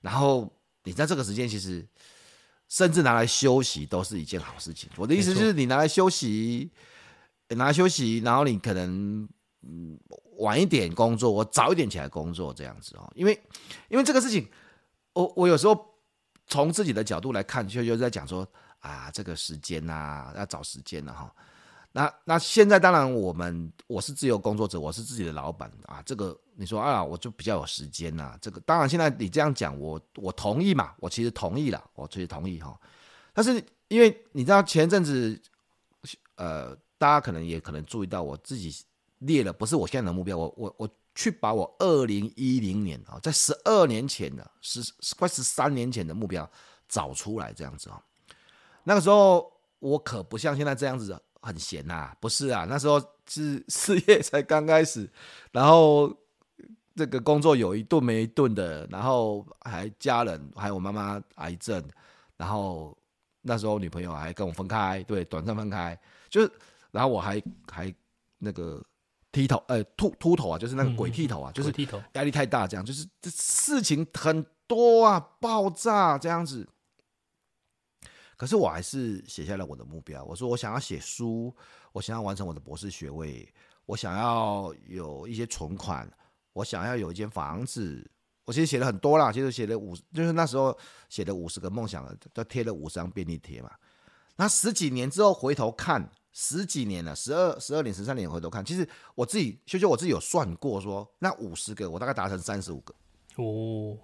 然后你在这个时间其实甚至拿来休息都是一件好事情。我的意思就是你拿来休息，拿来休息，然后你可能嗯晚一点工作，我早一点起来工作这样子哦。因为因为这个事情，我我有时候从自己的角度来看，就就在讲说啊，这个时间呐要找时间了哈。那那现在当然我们我是自由工作者，我是自己的老板啊。这个你说啊，我就比较有时间呐、这个当然现在你这样讲，我我同意嘛，我其实同意了，我其实同意哈。但是因为你知道前阵子，呃，大家可能也可能注意到，我自己列了，不是我现在的目标，我我我去把我二零一零年啊，在十二年前的十快十三年前的目标找出来，这样子啊。那个时候我可不像现在这样子。很闲呐、啊，不是啊，那时候是 事业才刚开始，然后这个工作有一顿没一顿的，然后还家人还有我妈妈癌症，然后那时候女朋友还跟我分开，对，短暂分开，就是，然后我还还那个剃头，呃，秃秃头啊，就是那个鬼剃头啊，嗯、就是剃头压力太大，这样，就是这事情很多啊，爆炸这样子。可是我还是写下了我的目标。我说我想要写书，我想要完成我的博士学位，我想要有一些存款，我想要有一间房子。我其实写了很多啦，其实写了五，就是那时候写的五十个梦想，都贴了五十张便利贴嘛。那十几年之后回头看，十几年了，十二十二年、十三年回头看，其实我自己修修我自己有算过说，说那五十个我大概达成三十五个，哦，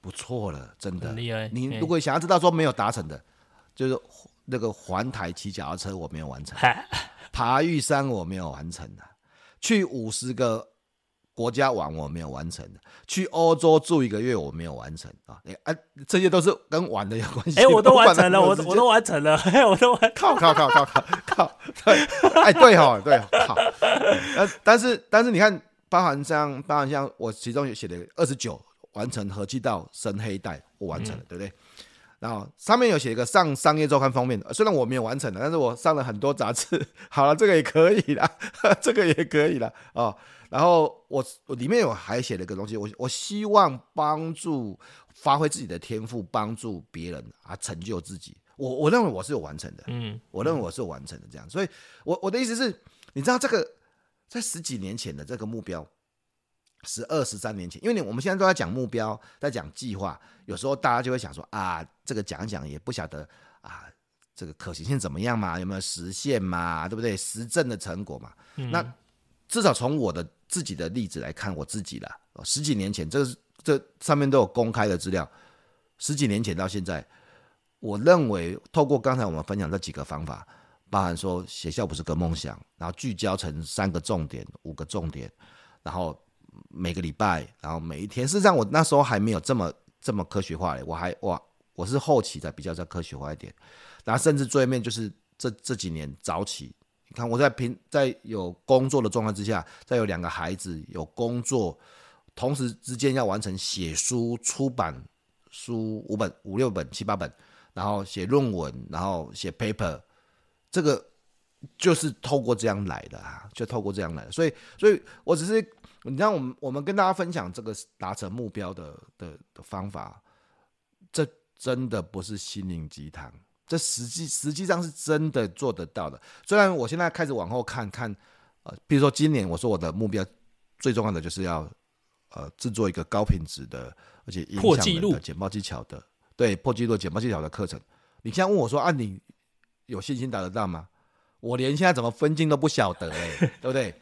不错了，真的。厉害。你如果想要知道说没有达成的，欸、就是那个环台骑脚踏车我没有完成，爬玉山我没有完成的，去五十个。国家玩我没有完成的，去欧洲住一个月我没有完成啊！哎，这些都是跟玩的有关系。哎、欸，我都完成了，我我都完成了，我都完。靠靠靠靠靠靠！对，哎，对哈，对，好。但但是但是你看，包含像包含像我其中有写的二十九完成合气道深黑带，我完成了，嗯、对不对？然后上面有写一个上商业周刊封面的，虽然我没有完成的，但是我上了很多杂志。好了，这个也可以了，这个也可以了啊。哦然后我我里面有还写了一个东西，我我希望帮助发挥自己的天赋，帮助别人啊，成就自己。我我认为我是有完成的，嗯，我认为我是有完成的这样。所以，我我的意思是，你知道这个在十几年前的这个目标，十二十三年前，因为你我们现在都在讲目标，在讲计划，有时候大家就会想说啊，这个讲一讲也不晓得啊，这个可行性怎么样嘛，有没有实现嘛，对不对？实证的成果嘛，嗯、那至少从我的。自己的例子来看，我自己了，十几年前，这是这上面都有公开的资料。十几年前到现在，我认为透过刚才我们分享这几个方法，包含说学校不是个梦想，然后聚焦成三个重点、五个重点，然后每个礼拜，然后每一天。事实上，我那时候还没有这么这么科学化嘞，我还哇，我是后期才比较再科学化一点。然后甚至最后面就是这这几年早起，你。看我在平在有工作的状态之下，再有两个孩子有工作，同时之间要完成写书、出版书五本、五六本、七八本，然后写论文，然后写 paper，这个就是透过这样来的啊，就透过这样来的。所以，所以我只是你知道，我们我们跟大家分享这个达成目标的的的方法，这真的不是心灵鸡汤。这实际实际上是真的做得到的。虽然我现在开始往后看看，呃，比如说今年我说我的目标最重要的就是要呃制作一个高品质的而且影响人的简报技巧的，对，破纪录简报技巧的课程。你现在问我说啊，你有信心达得到吗？我连现在怎么分镜都不晓得哎、欸，对不对？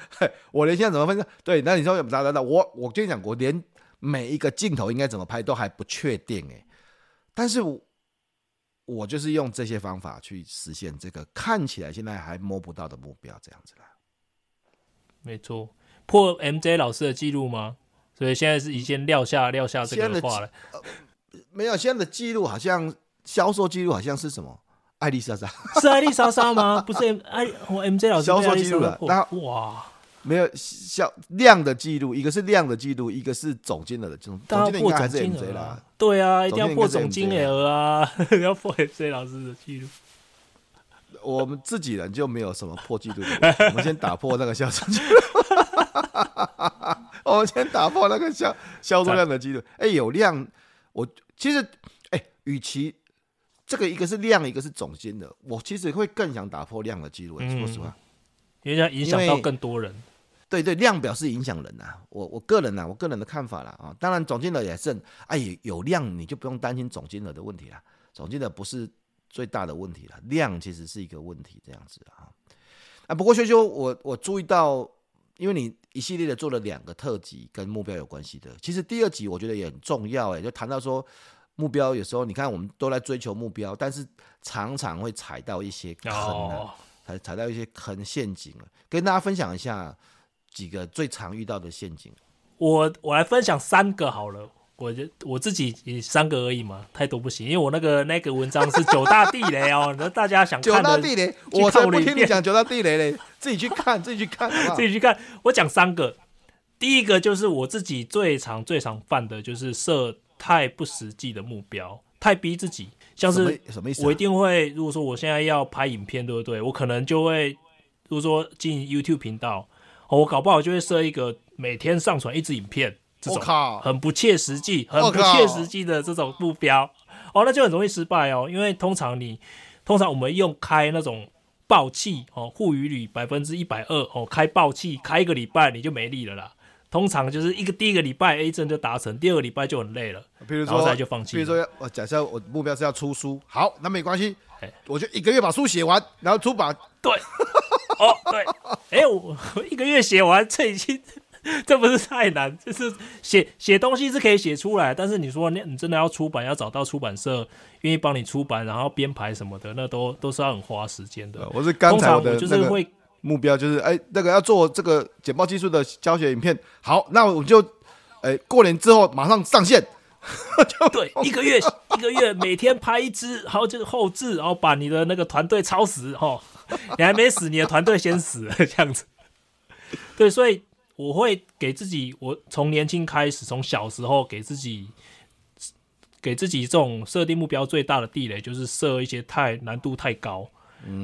我连现在怎么分镜？对，那你说有达得到？我我跟你讲，我连每一个镜头应该怎么拍都还不确定哎、欸，但是我。我就是用这些方法去实现这个看起来现在还摸不到的目标，这样子啦。没错，破 MJ 老师的记录吗？所以现在是已经撂下撂下这个话了。呃、没有，现在的记录好像销售记录好像是什么？艾丽莎莎 是艾丽莎莎吗？不是 M 艾我 MJ 老师销售记录了。那哇。没有销量的记录，一个是量的记录，一个是总金额的总。总金额应该还是 MJ 啦。对啊，一定要破总金额啊！要破 MJ 老师的记录。我们自己人就没有什么破记录的，我们先打破那个销售记录。我们先打破那个销销售量的记录。哎，有量，我其实哎，与其这个一个是量，一个是总金额，我其实会更想打破量的记录。说实话，因为要影响到更多人。对对，量表示影响人呐、啊，我我个人呐、啊，我个人的看法啦啊，当然总金额也是，哎、啊，有量你就不用担心总金额的问题啦，总金额不是最大的问题了，量其实是一个问题，这样子啊。啊，不过修修，我我注意到，因为你一系列的做了两个特辑跟目标有关系的，其实第二集我觉得也很重要，哎，就谈到说目标有时候你看我们都在追求目标，但是常常会踩到一些坑啊，踩踩到一些坑陷阱了，跟大家分享一下。几个最常遇到的陷阱，我我来分享三个好了，我就我自己也三个而已嘛，太多不行，因为我那个那个文章是九大地雷哦，那大家想看九大地雷，我才不听你讲 九大地雷嘞，自己去看，自己去看，自己去看。我讲三个，第一个就是我自己最常最常犯的就是设太不实际的目标，太逼自己，像是什么意思？我一定会，如果说我现在要拍影片，对不对？我可能就会，如果说进 YouTube 频道。哦我搞不好就会设一个每天上传一支影片，这种很不切实际、很不切实际的这种目标，哦，那就很容易失败哦。因为通常你，通常我们用开那种爆气哦，护鱼率百分之一百二哦，开爆气开一个礼拜你就没力了啦。通常就是一个第一个礼拜 A 证就达成，第二个礼拜就很累了。比如说，然后再就放弃。比如说，我假设我目标是要出书，好，那没关系，我就一个月把书写完，然后出版。对，哦，对，哎、欸，我一个月写完，这已经 这不是太难，就是写写东西是可以写出来，但是你说你你真的要出版，要找到出版社愿意帮你出版，然后编排什么的，那都都是要很花时间的。我是刚才我的就是会。目标就是哎，那个要做这个简报技术的教学影片。好，那我就哎过年之后马上上线。对，一个月一个月每天拍一支，然后就是后置，然后把你的那个团队超死哦。你还没死，你的团队先死了这样子。对，所以我会给自己，我从年轻开始，从小时候给自己给自己这种设定目标最大的地雷，就是设一些太难度太高，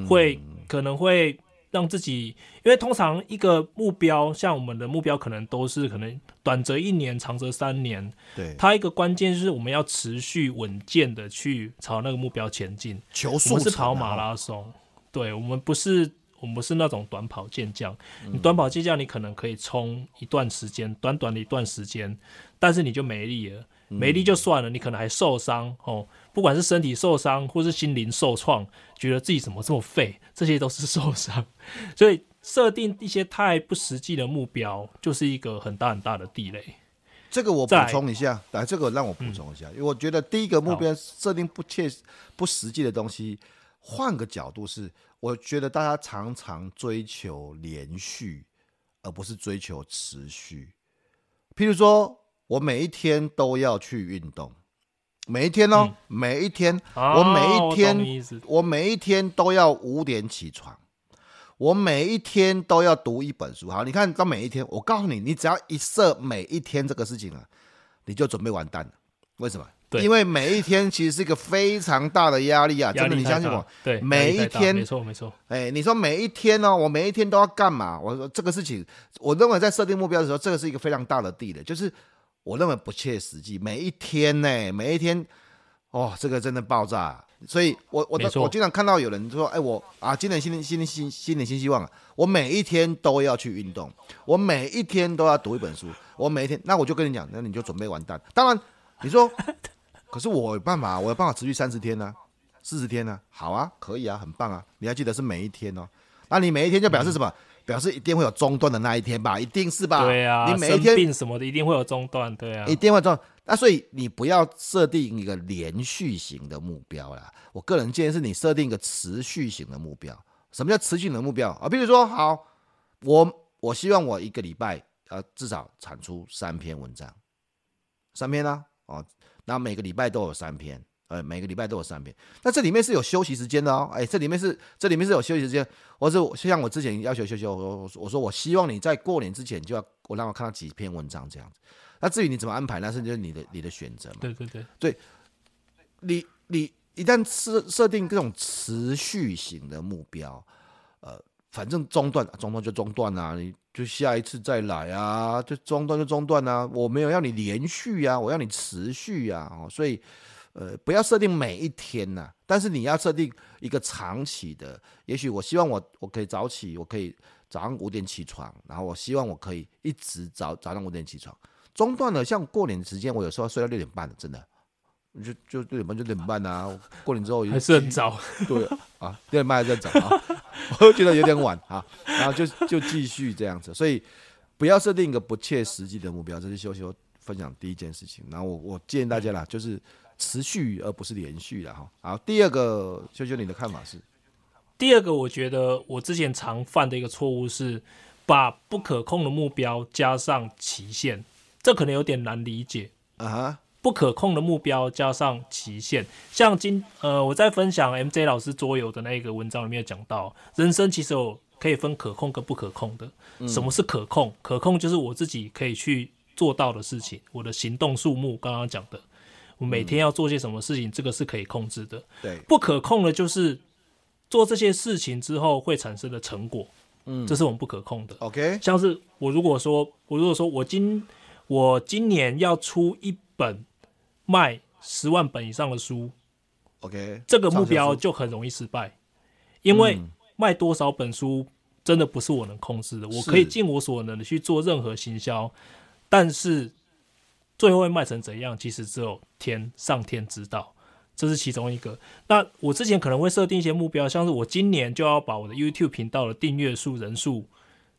会可能会。让自己，因为通常一个目标，像我们的目标，可能都是可能短则一年，长则三年。对，它一个关键就是我们要持续稳健的去朝那个目标前进。求速，我们是跑马拉松，对，我们不是，我们不是那种短跑健将。你短跑健将，你可能可以冲一段时间，短短的一段时间，但是你就没力了。没力就算了，你可能还受伤哦。不管是身体受伤，或是心灵受创，觉得自己怎么这么废，这些都是 受伤。所以设定一些太不实际的目标，就是一个很大很大的地雷。这个我补充一下，来，这个让我补充一下，嗯，因为我觉得第一个目标设定不切不实际的东西，换个角度是，我觉得大家常常追求连续，而不是追求持续。譬如说。我每一天都要去运动，每一天哦，嗯、每一天，我每一天，哦、我，我每一天都要五点起床，我每一天都要读一本书。好，你看到每一天，我告诉你，你只要一设每一天这个事情啊，你就准备完蛋了。为什么？对，因为每一天其实是一个非常大的压力啊！真的，你相信我。对，每一天，没错没错。哎，你说每一天呢、哦？我每一天都要干嘛？我说这个事情，我认为在设定目标的时候，这个是一个非常大的地雷，就是。我认为不切实际，每一天呢，每一天，哦，这个真的爆炸。所以我，我我我经常看到有人说，哎，我啊，今年新年新年新新年新希望啊，我每一天都要去运动，我每一天都要读一本书，我每一天，那我就跟你讲，那你就准备完蛋。当然，你说，可是我有办法，我有办法持续三十天呢、啊，四十天呢、啊，好啊，可以啊，很棒啊。你还记得是每一天哦，那你每一天就表示什么？嗯表示一定会有中断的那一天吧，一定是吧？对啊，你每一天病什么的一定会有中断，对啊，一定会中断。那所以你不要设定一个连续型的目标啦。我个人建议是你设定一个持续型的目标。什么叫持续型的目标啊？比如说，好，我我希望我一个礼拜呃至少产出三篇文章，三篇呢、啊？哦，那每个礼拜都有三篇。呃，每个礼拜都有三篇，那这里面是有休息时间的哦。哎，这里面是这里面是有休息时间，或是像我之前要求休息，我我我说我希望你在过年之前就要我让我看到几篇文章这样子。那至于你怎么安排，那是就是你的你的选择嘛。对对对，对，你你一旦设设定这种持续型的目标，呃，反正中断中断就中断啊，你就下一次再来啊，就中断就中断啊，我没有要你连续啊，我要你持续啊，哦，所以。呃，不要设定每一天呐、啊，但是你要设定一个长期的。也许我希望我我可以早起，我可以早上五点起床，然后我希望我可以一直早早上五点起床。中断了，像过年的时间，我有时候睡到六点半，真的，就就六点半就六点半啊。过年之后还是很早，对啊，六点半还是很早啊，我又觉得有点晚啊，然后就就继续这样子。所以不要设定一个不切实际的目标，这是修修分享第一件事情。然后我我建议大家啦，就是。持续而不是连续的哈。好，第二个，修修你的看法是？第二个，我觉得我之前常犯的一个错误是，把不可控的目标加上期限，这可能有点难理解啊哈。不可控的目标加上期限，像今呃我在分享 MJ 老师桌游的那个文章里面讲到，人生其实有可以分可控跟不可控的。什么是可控？可控就是我自己可以去做到的事情，我的行动数目，刚刚讲的。我每天要做些什么事情，嗯，这个是可以控制的。对，不可控的，就是做这些事情之后会产生的成果。嗯，这是我们不可控的。OK，像是我如果说，我如果说我今我今年要出一本卖十万本以上的书，OK，这个目标就很容易失败，因为卖多少本书真的不是我能控制的。我可以尽我所能的去做任何行销，但是。最后会卖成怎样，其实只有天上天知道。这是其中一个。那我之前可能会设定一些目标，像是我今年就要把我的 YouTube 频道的订阅数人数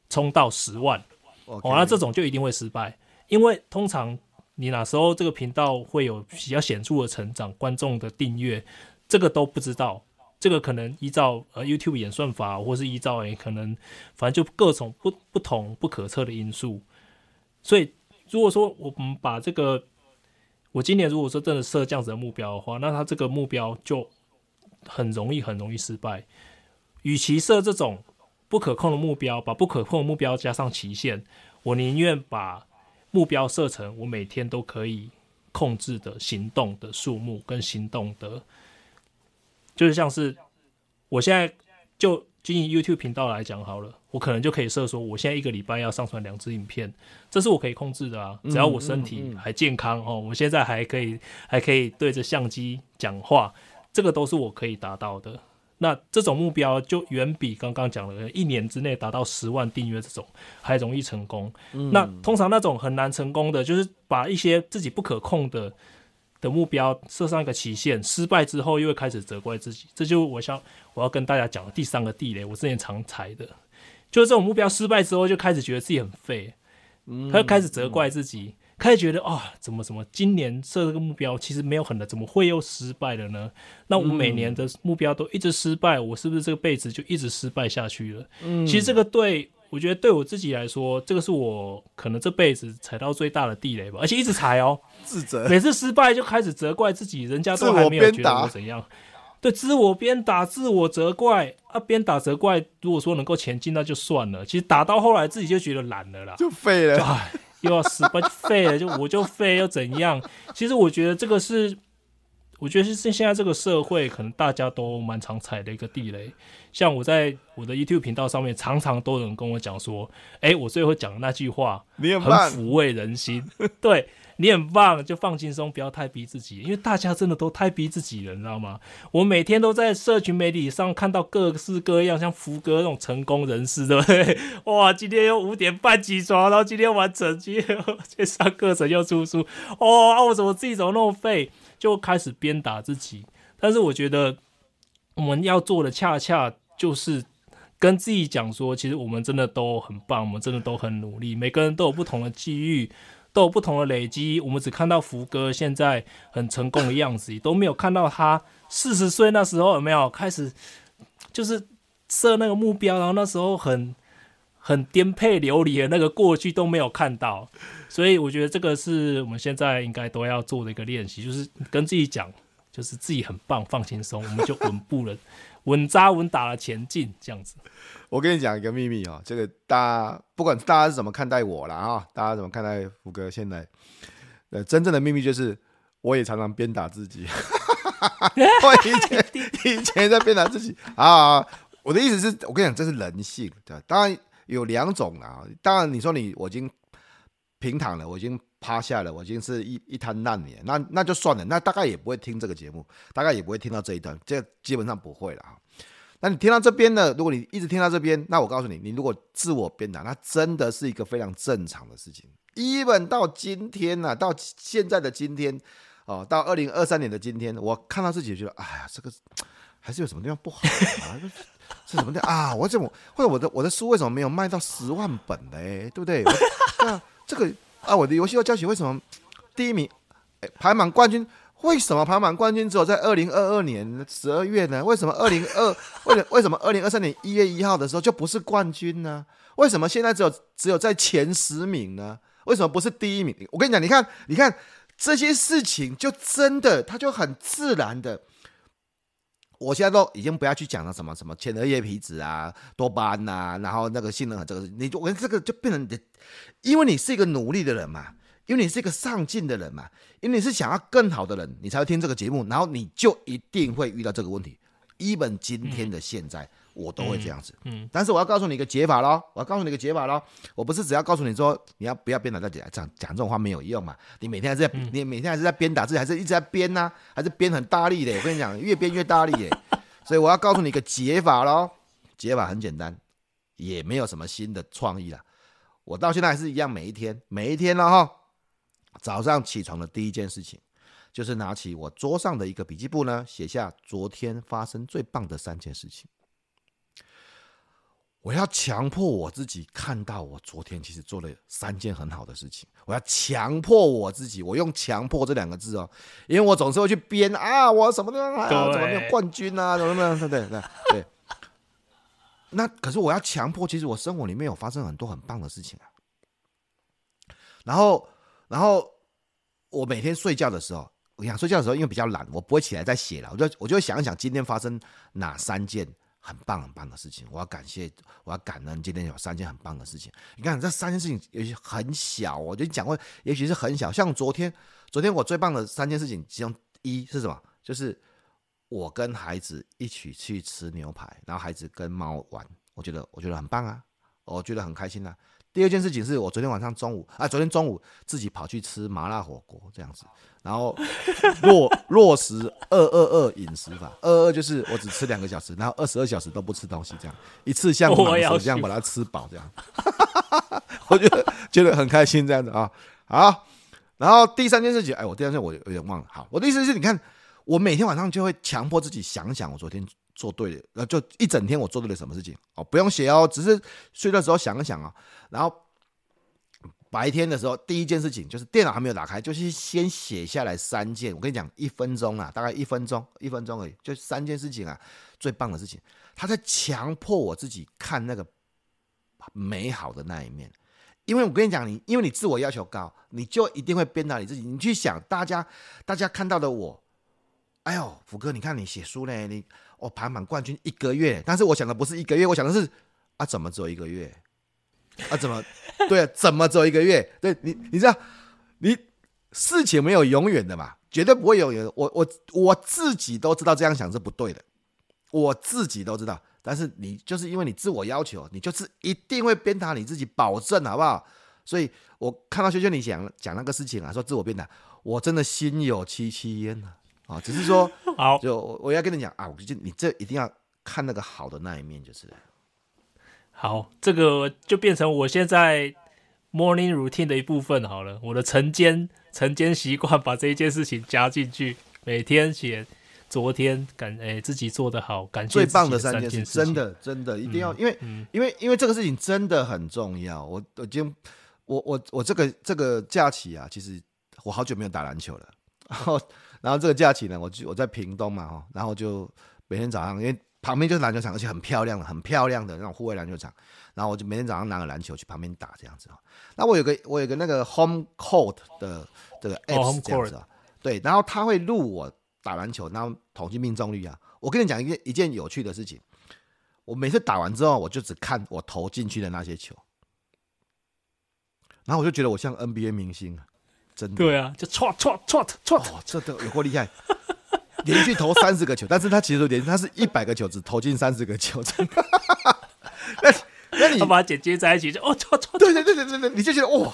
冲到十万。哦，那这种就一定会失败，因为通常你哪时候这个频道会有比较显著的成长，观众的订阅，这个都不知道。这个可能依照呃 YouTube 演算法，或是依照诶可能反正就各种不不同不可测的因素。所以如果说我们把这个我今年如果说真的设这样子的目标的话，那他这个目标就很容易很容易失败。与其设这种不可控的目标，把不可控的目标加上期限，我宁愿把目标设成我每天都可以控制的行动的数目跟行动的，就是像是我现在就经营 YouTube 频道来讲好了。我可能就可以设说，我现在一个礼拜要上传两支影片，这是我可以控制的啊。只要我身体还健康哦，我现在还可以还可以对着相机讲话，这个都是我可以达到的。那这种目标就远比刚刚讲的一年之内达到十万订阅这种还容易成功。那通常那种很难成功的，就是把一些自己不可控的的目标设上一个期限，失败之后又会开始责怪自己。这就是我想我要跟大家讲的第三个地雷，我之前常踩的。就是这种目标失败之后，就开始觉得自己很废，他就开始责怪自己，开始觉得啊、哦，怎么怎么今年设这个目标其实没有很的，怎么会又失败了呢？那我每年的目标都一直失败，我是不是这个辈子就一直失败下去了？其实这个对我觉得对我自己来说，这个是我可能这辈子踩到最大的地雷吧，而且一直踩哦，自责，每次失败就开始责怪自己，人家都还没有觉得我怎样。对，自我鞭打，自我责怪啊，鞭打责怪。如果说能够前进，那就算了。其实打到后来，自己就觉得懒了啦，就废了。唉，又要失败，就废了。就我就废，又怎样？其实我觉得这个是，我觉得是现在这个社会可能大家都蛮常踩的一个地雷。像我在我的 YouTube 频道上面，常常都有人跟我讲说：“哎，我最后讲的那句话，很抚慰人心。”对。你很棒，就放轻松，不要太逼自己，因为大家真的都太逼自己了，你知道吗？我每天都在社群媒体上看到各式各样像福哥那种成功人士，对不对？哇，今天又五点半起床，然后今天完成，今天又去上课程又出书，哦，我怎么自己怎么那么废？就开始鞭打自己。但是我觉得我们要做的恰恰就是跟自己讲说，其实我们真的都很棒，我们真的都很努力，每个人都有不同的机遇。都有不同的累积，我们只看到福哥现在很成功的样子，都没有看到他四十岁那时候有没有开始，就是设那个目标，然后那时候很 很颠沛流离的那个过去都没有看到，所以我觉得这个是我们现在应该都要做的一个练习，就是跟自己讲，就是自己很棒，放轻松，我们就稳步了，稳扎稳打的前进，这样子。我跟你讲一个秘密啊，这个大家不管大家是怎么看待我了啊，大家怎么看待福哥现在，呃，真正的秘密就是，我也常常鞭打自己，我以前以前在鞭打自己啊。我的意思是我跟你讲，这是人性，对，当然有两种啊，当然你说你我已经平躺了，我已经趴下了，我已经是一一滩烂泥，那那就算了，那大概也不会听这个节目，大概也不会听到这一段，这基本上不会了啊。那你听到这边呢？如果你一直听到这边，那我告诉你，你如果自我鞭打，那真的是一个非常正常的事情。even 到今天呢、啊，到现在的今天，哦，到二零二三年的今天，我看到自己觉得，哎呀，这个还是有什么地方不好啊？是什么的啊？我怎么或者我的我的书为什么没有卖到十万本嘞？对不对？那这个啊，我的游戏要教学为什么第一名，哎，排满冠军？为什么排满冠军只有在二零二二年十二月呢？为什么二零二 为为什么二零二三年一月一号的时候就不是冠军呢？为什么现在只有只有在前十名呢？为什么不是第一名？我跟你讲，你看，你看这些事情，就真的它就很自然的。我现在都已经不要去讲了，什么什么前额叶皮质啊、多巴胺呐，然后那个性能和这个，你我跟这个就变成的，因为你是一个努力的人嘛。因为你是一个上进的人嘛，因为你是想要更好的人，你才会听这个节目，然后你就一定会遇到这个问题。even 今天的现在，嗯、我都会这样子。嗯，嗯但是我要告诉你一个解法喽，我要告诉你一个解法喽。我不是只要告诉你说，你要不要鞭打自己，讲讲这种话没有用嘛。你每天还是在，嗯、你每天还是在鞭打自己，还是一直在鞭呐、啊，还是鞭很大力的。我跟你讲，越鞭越大力耶。所以我要告诉你一个解法喽，解法很简单，也没有什么新的创意了。我到现在还是一样，每一天，每一天了哈。早上起床的第一件事情，就是拿起我桌上的一个笔记簿呢，写下昨天发生最棒的三件事情。我要强迫我自己看到我昨天其实做了三件很好的事情。我要强迫我自己，我用“强迫”这两个字哦，因为我总是会去编啊，我什么地方还好，怎么没有冠军啊，怎么怎么，对不对？对对。那可是我要强迫，其实我生活里面有发生很多很棒的事情啊。然后，然后我每天睡觉的时候，我想睡觉的时候，因为比较懒，我不会起来再写了，我就我就会想一想今天发生哪三件。很棒很棒的事情，我要感谢，我要感恩。今天有三件很棒的事情，你看这三件事情也许很小，我就讲过，也许是很小。像昨天，昨天我最棒的三件事情，其中一是什么？就是我跟孩子一起去吃牛排，然后孩子跟猫玩，我觉得我觉得很棒啊，我觉得很开心啊。第二件事情是我昨天晚上中午啊，昨天中午自己跑去吃麻辣火锅这样子，然后 落落实二二二饮食法，二二就是我只吃两个小时，然后二十二小时都不吃东西，这样一次像蟒蛇这样把它吃饱，这样，我觉得觉得很开心这样子啊，好，然后第三件事情，哎，我第三件我有点忘了，好，我的意思是你看，我每天晚上就会强迫自己想想我昨天。做对了，那，就一整天我做对了什么事情哦，不用写哦，只是睡的时候想一想啊。然后白天的时候，第一件事情就是电脑还没有打开，就是先写下来三件。我跟你讲，一分钟啊，大概一分钟，一分钟而已，就三件事情啊，最棒的事情。他在强迫我自己看那个美好的那一面，因为我跟你讲，你因为你自我要求高，你就一定会鞭打你自己。你去想，大家大家看到的我，哎呦，福哥，你看你写书嘞，你。我排满冠军一个月，但是我想的不是一个月，我想的是啊，怎么只有一个月？啊，怎么对啊？怎么只有一个月？对你，你知道，你事情没有永远的嘛，绝对不会有人。我我我自己都知道这样想是不对的，我自己都知道。但是你就是因为你自我要求，你就是一定会鞭打你自己，保证好不好？所以我看到轩轩你讲讲那个事情啊，说自我鞭打，我真的心有戚戚焉呐。啊，只是说，好，就我要跟你讲啊，我就你这一定要看那个好的那一面，就是。好，这个就变成我现在 morning routine 的一部分好了。我的晨间晨间习惯，把这一件事情加进去，每天写昨天感诶、欸、自己做的好，感谢最棒的三件事，真的真的一定要，嗯、因为、嗯、因为因为这个事情真的很重要。我我今我我我这个这个假期啊，其实我好久没有打篮球了，然后。然后这个假期呢，我就我在屏东嘛哈，然后就每天早上，因为旁边就是篮球场，而且很漂亮的、很漂亮的那种户外篮球场，然后我就每天早上拿个篮球去旁边打这样子哈。那我有个我有个那个 home court 的这个 app 这样子啊，对，然后他会录我打篮球，然后统计命中率啊。我跟你讲一件一件有趣的事情，我每次打完之后，我就只看我投进去的那些球，然后我就觉得我像 NBA 明星啊。真的对啊，就唰唰唰唰，哦，这都有够厉害，连续投三十个球，但是他其实连他是一百个球只投进三十个球，真的。那 那你把它剪接在一起就哦唰唰，对对对对对对，你就觉得哇，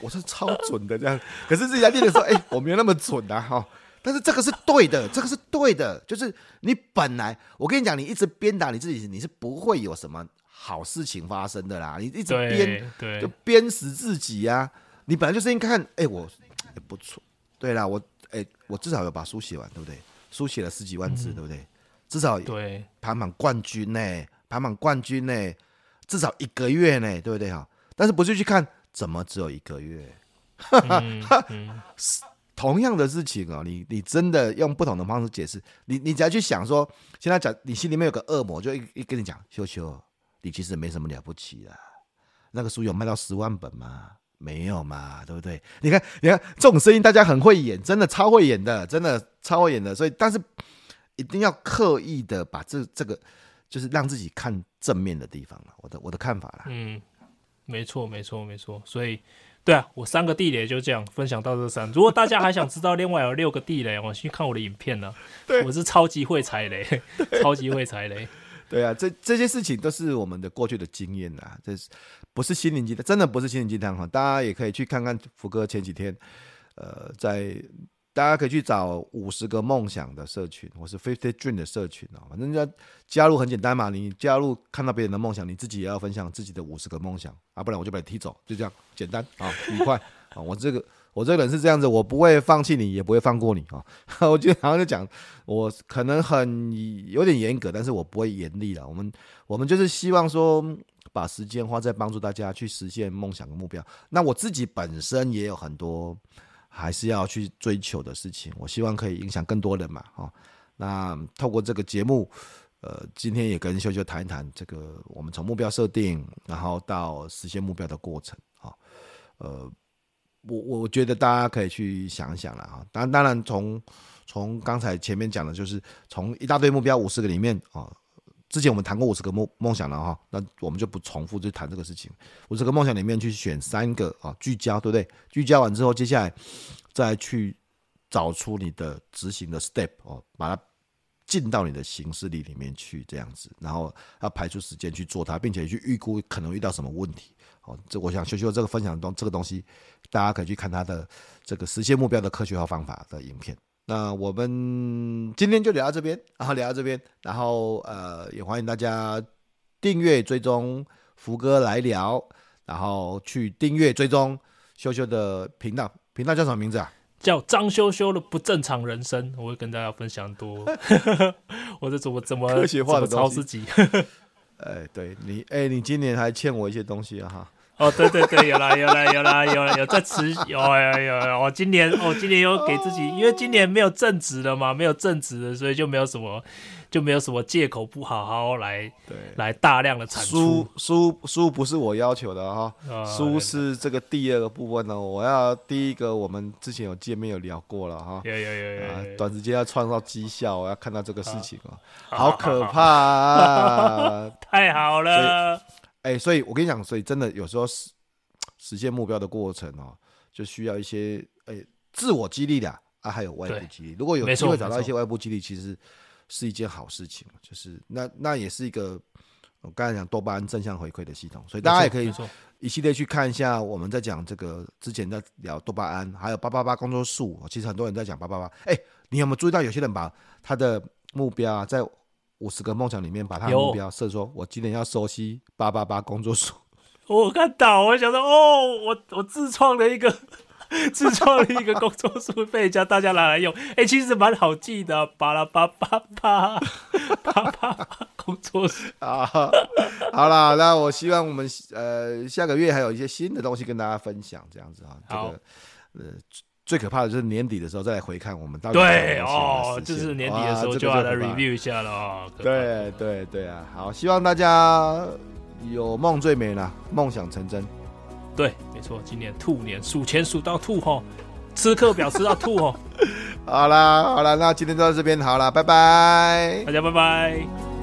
我是超准的这样。可是自己在练的时候，哎、欸，我没有那么准啊哈。但是这个是对的，这个是对的，就是你本来我跟你讲，你一直鞭打你自己，你是不会有什么好事情发生的啦。你一直鞭，对，就鞭死自己呀、啊。你本来就是应该看，哎、欸，我。也不错，对啦，我哎、欸，我至少有把书写完，对不对？书写了十几万字，嗯、对不对？至少对排满冠军呢，排满冠军呢，至少一个月呢，对不对哈？但是不是去看怎么只有一个月？嗯嗯、同样的事情哦，你你真的用不同的方式解释，你你只要去想说，现在讲你心里面有个恶魔，就一一跟你讲，修修，你其实没什么了不起的，那个书有卖到十万本吗？没有嘛，对不对？你看，你看这种声音，大家很会演，真的超会演的，真的超会演的。所以，但是一定要刻意的把这这个，就是让自己看正面的地方了。我的我的看法啦。嗯，没错，没错，没错。所以，对啊，我三个地雷就这样分享到这三。如果大家还想知道另外有六个地雷，我去看我的影片呢。对，我是超级会踩雷，超级会踩雷。对啊，这这些事情都是我们的过去的经验呐，这是不是心灵鸡汤？真的不是心灵鸡汤哈！大家也可以去看看福哥前几天，呃，在大家可以去找五十个梦想的社群，或是 Fifty Dream 的社群哦。反正要加入很简单嘛，你加入看到别人的梦想，你自己也要分享自己的五十个梦想啊，不然我就把你踢走，就这样简单啊，愉快啊！我这个我这个人是这样子，我不会放弃你，也不会放过你啊。我就好像就讲，我可能很有点严格，但是我不会严厉了。我们我们就是希望说，把时间花在帮助大家去实现梦想的目标。那我自己本身也有很多还是要去追求的事情，我希望可以影响更多人嘛。哈，那透过这个节目，呃，今天也跟秀秀谈一谈这个我们从目标设定，然后到实现目标的过程。哈，呃。我我觉得大家可以去想一想了哈，当当然从从刚才前面讲的，就是从一大堆目标五十个里面啊，之前我们谈过五十个梦梦想了哈，那我们就不重复就谈这个事情。五十个梦想里面去选三个啊，聚焦对不对？聚焦完之后，接下来再去找出你的执行的 step 哦，把它进到你的行事历里面去这样子，然后要排出时间去做它，并且去预估可能遇到什么问题。哦，这我想修修这个分享东这个东西，大家可以去看他的这个实现目标的科学化方法的影片。那我们今天就聊到这边，然后聊到这边，然后呃也欢迎大家订阅追踪福哥来聊，然后去订阅追踪修修的频道，频道叫什么名字啊？叫张修修的不正常人生，我会跟大家分享多，我是怎么怎么科学化的超自己。哎，对你，哎，你今年还欠我一些东西啊，哈。哦，对对对，有啦有啦有啦有啦有在持有有有有，我今年我今年有给自己，因为今年没有正职了嘛，没有正职了，所以就没有什么就没有什么借口不好好来对来大量的产出。书书书不是我要求的哈，书是这个第二个部分呢。我要第一个，我们之前有见面有聊过了哈，有有有有，短时间要创造绩效，我要看到这个事情啊，好可怕啊，太好了。哎、欸，所以我跟你讲，所以真的有时候实实现目标的过程哦，就需要一些哎、欸、自我激励的啊，还有外部激励。如果有机会找到一些外部激励，其实是一件好事情。就是那那也是一个我刚才讲多巴胺正向回馈的系统，所以大家也可以一系列去看一下。我们在讲这个之前在聊多巴胺，还有八八八工作数。其实很多人在讲八八八。哎，你有没有注意到有些人把他的目标啊在五十个梦想里面，把他的目标设说，我今年要熟悉八八八工作术。我看到，我想说，哦，我我自创了一个，自创了一个工作术，被人家大家拿来用。哎、欸，其实蛮好记的，巴拉巴巴巴，巴巴巴工作术 啊。好了，那我希望我们呃下个月还有一些新的东西跟大家分享，这样子啊。这个呃。最可怕的就是年底的时候再来回看我们到底对哦，就是年底的时候就要来 review 一下了啊。对对对啊，好，希望大家有梦最美啦，梦想成真。对，没错，今年兔年数钱数到吐吼，吃课表吃到吐吼。好啦好啦，那今天就到这边好了，拜拜，大家拜拜。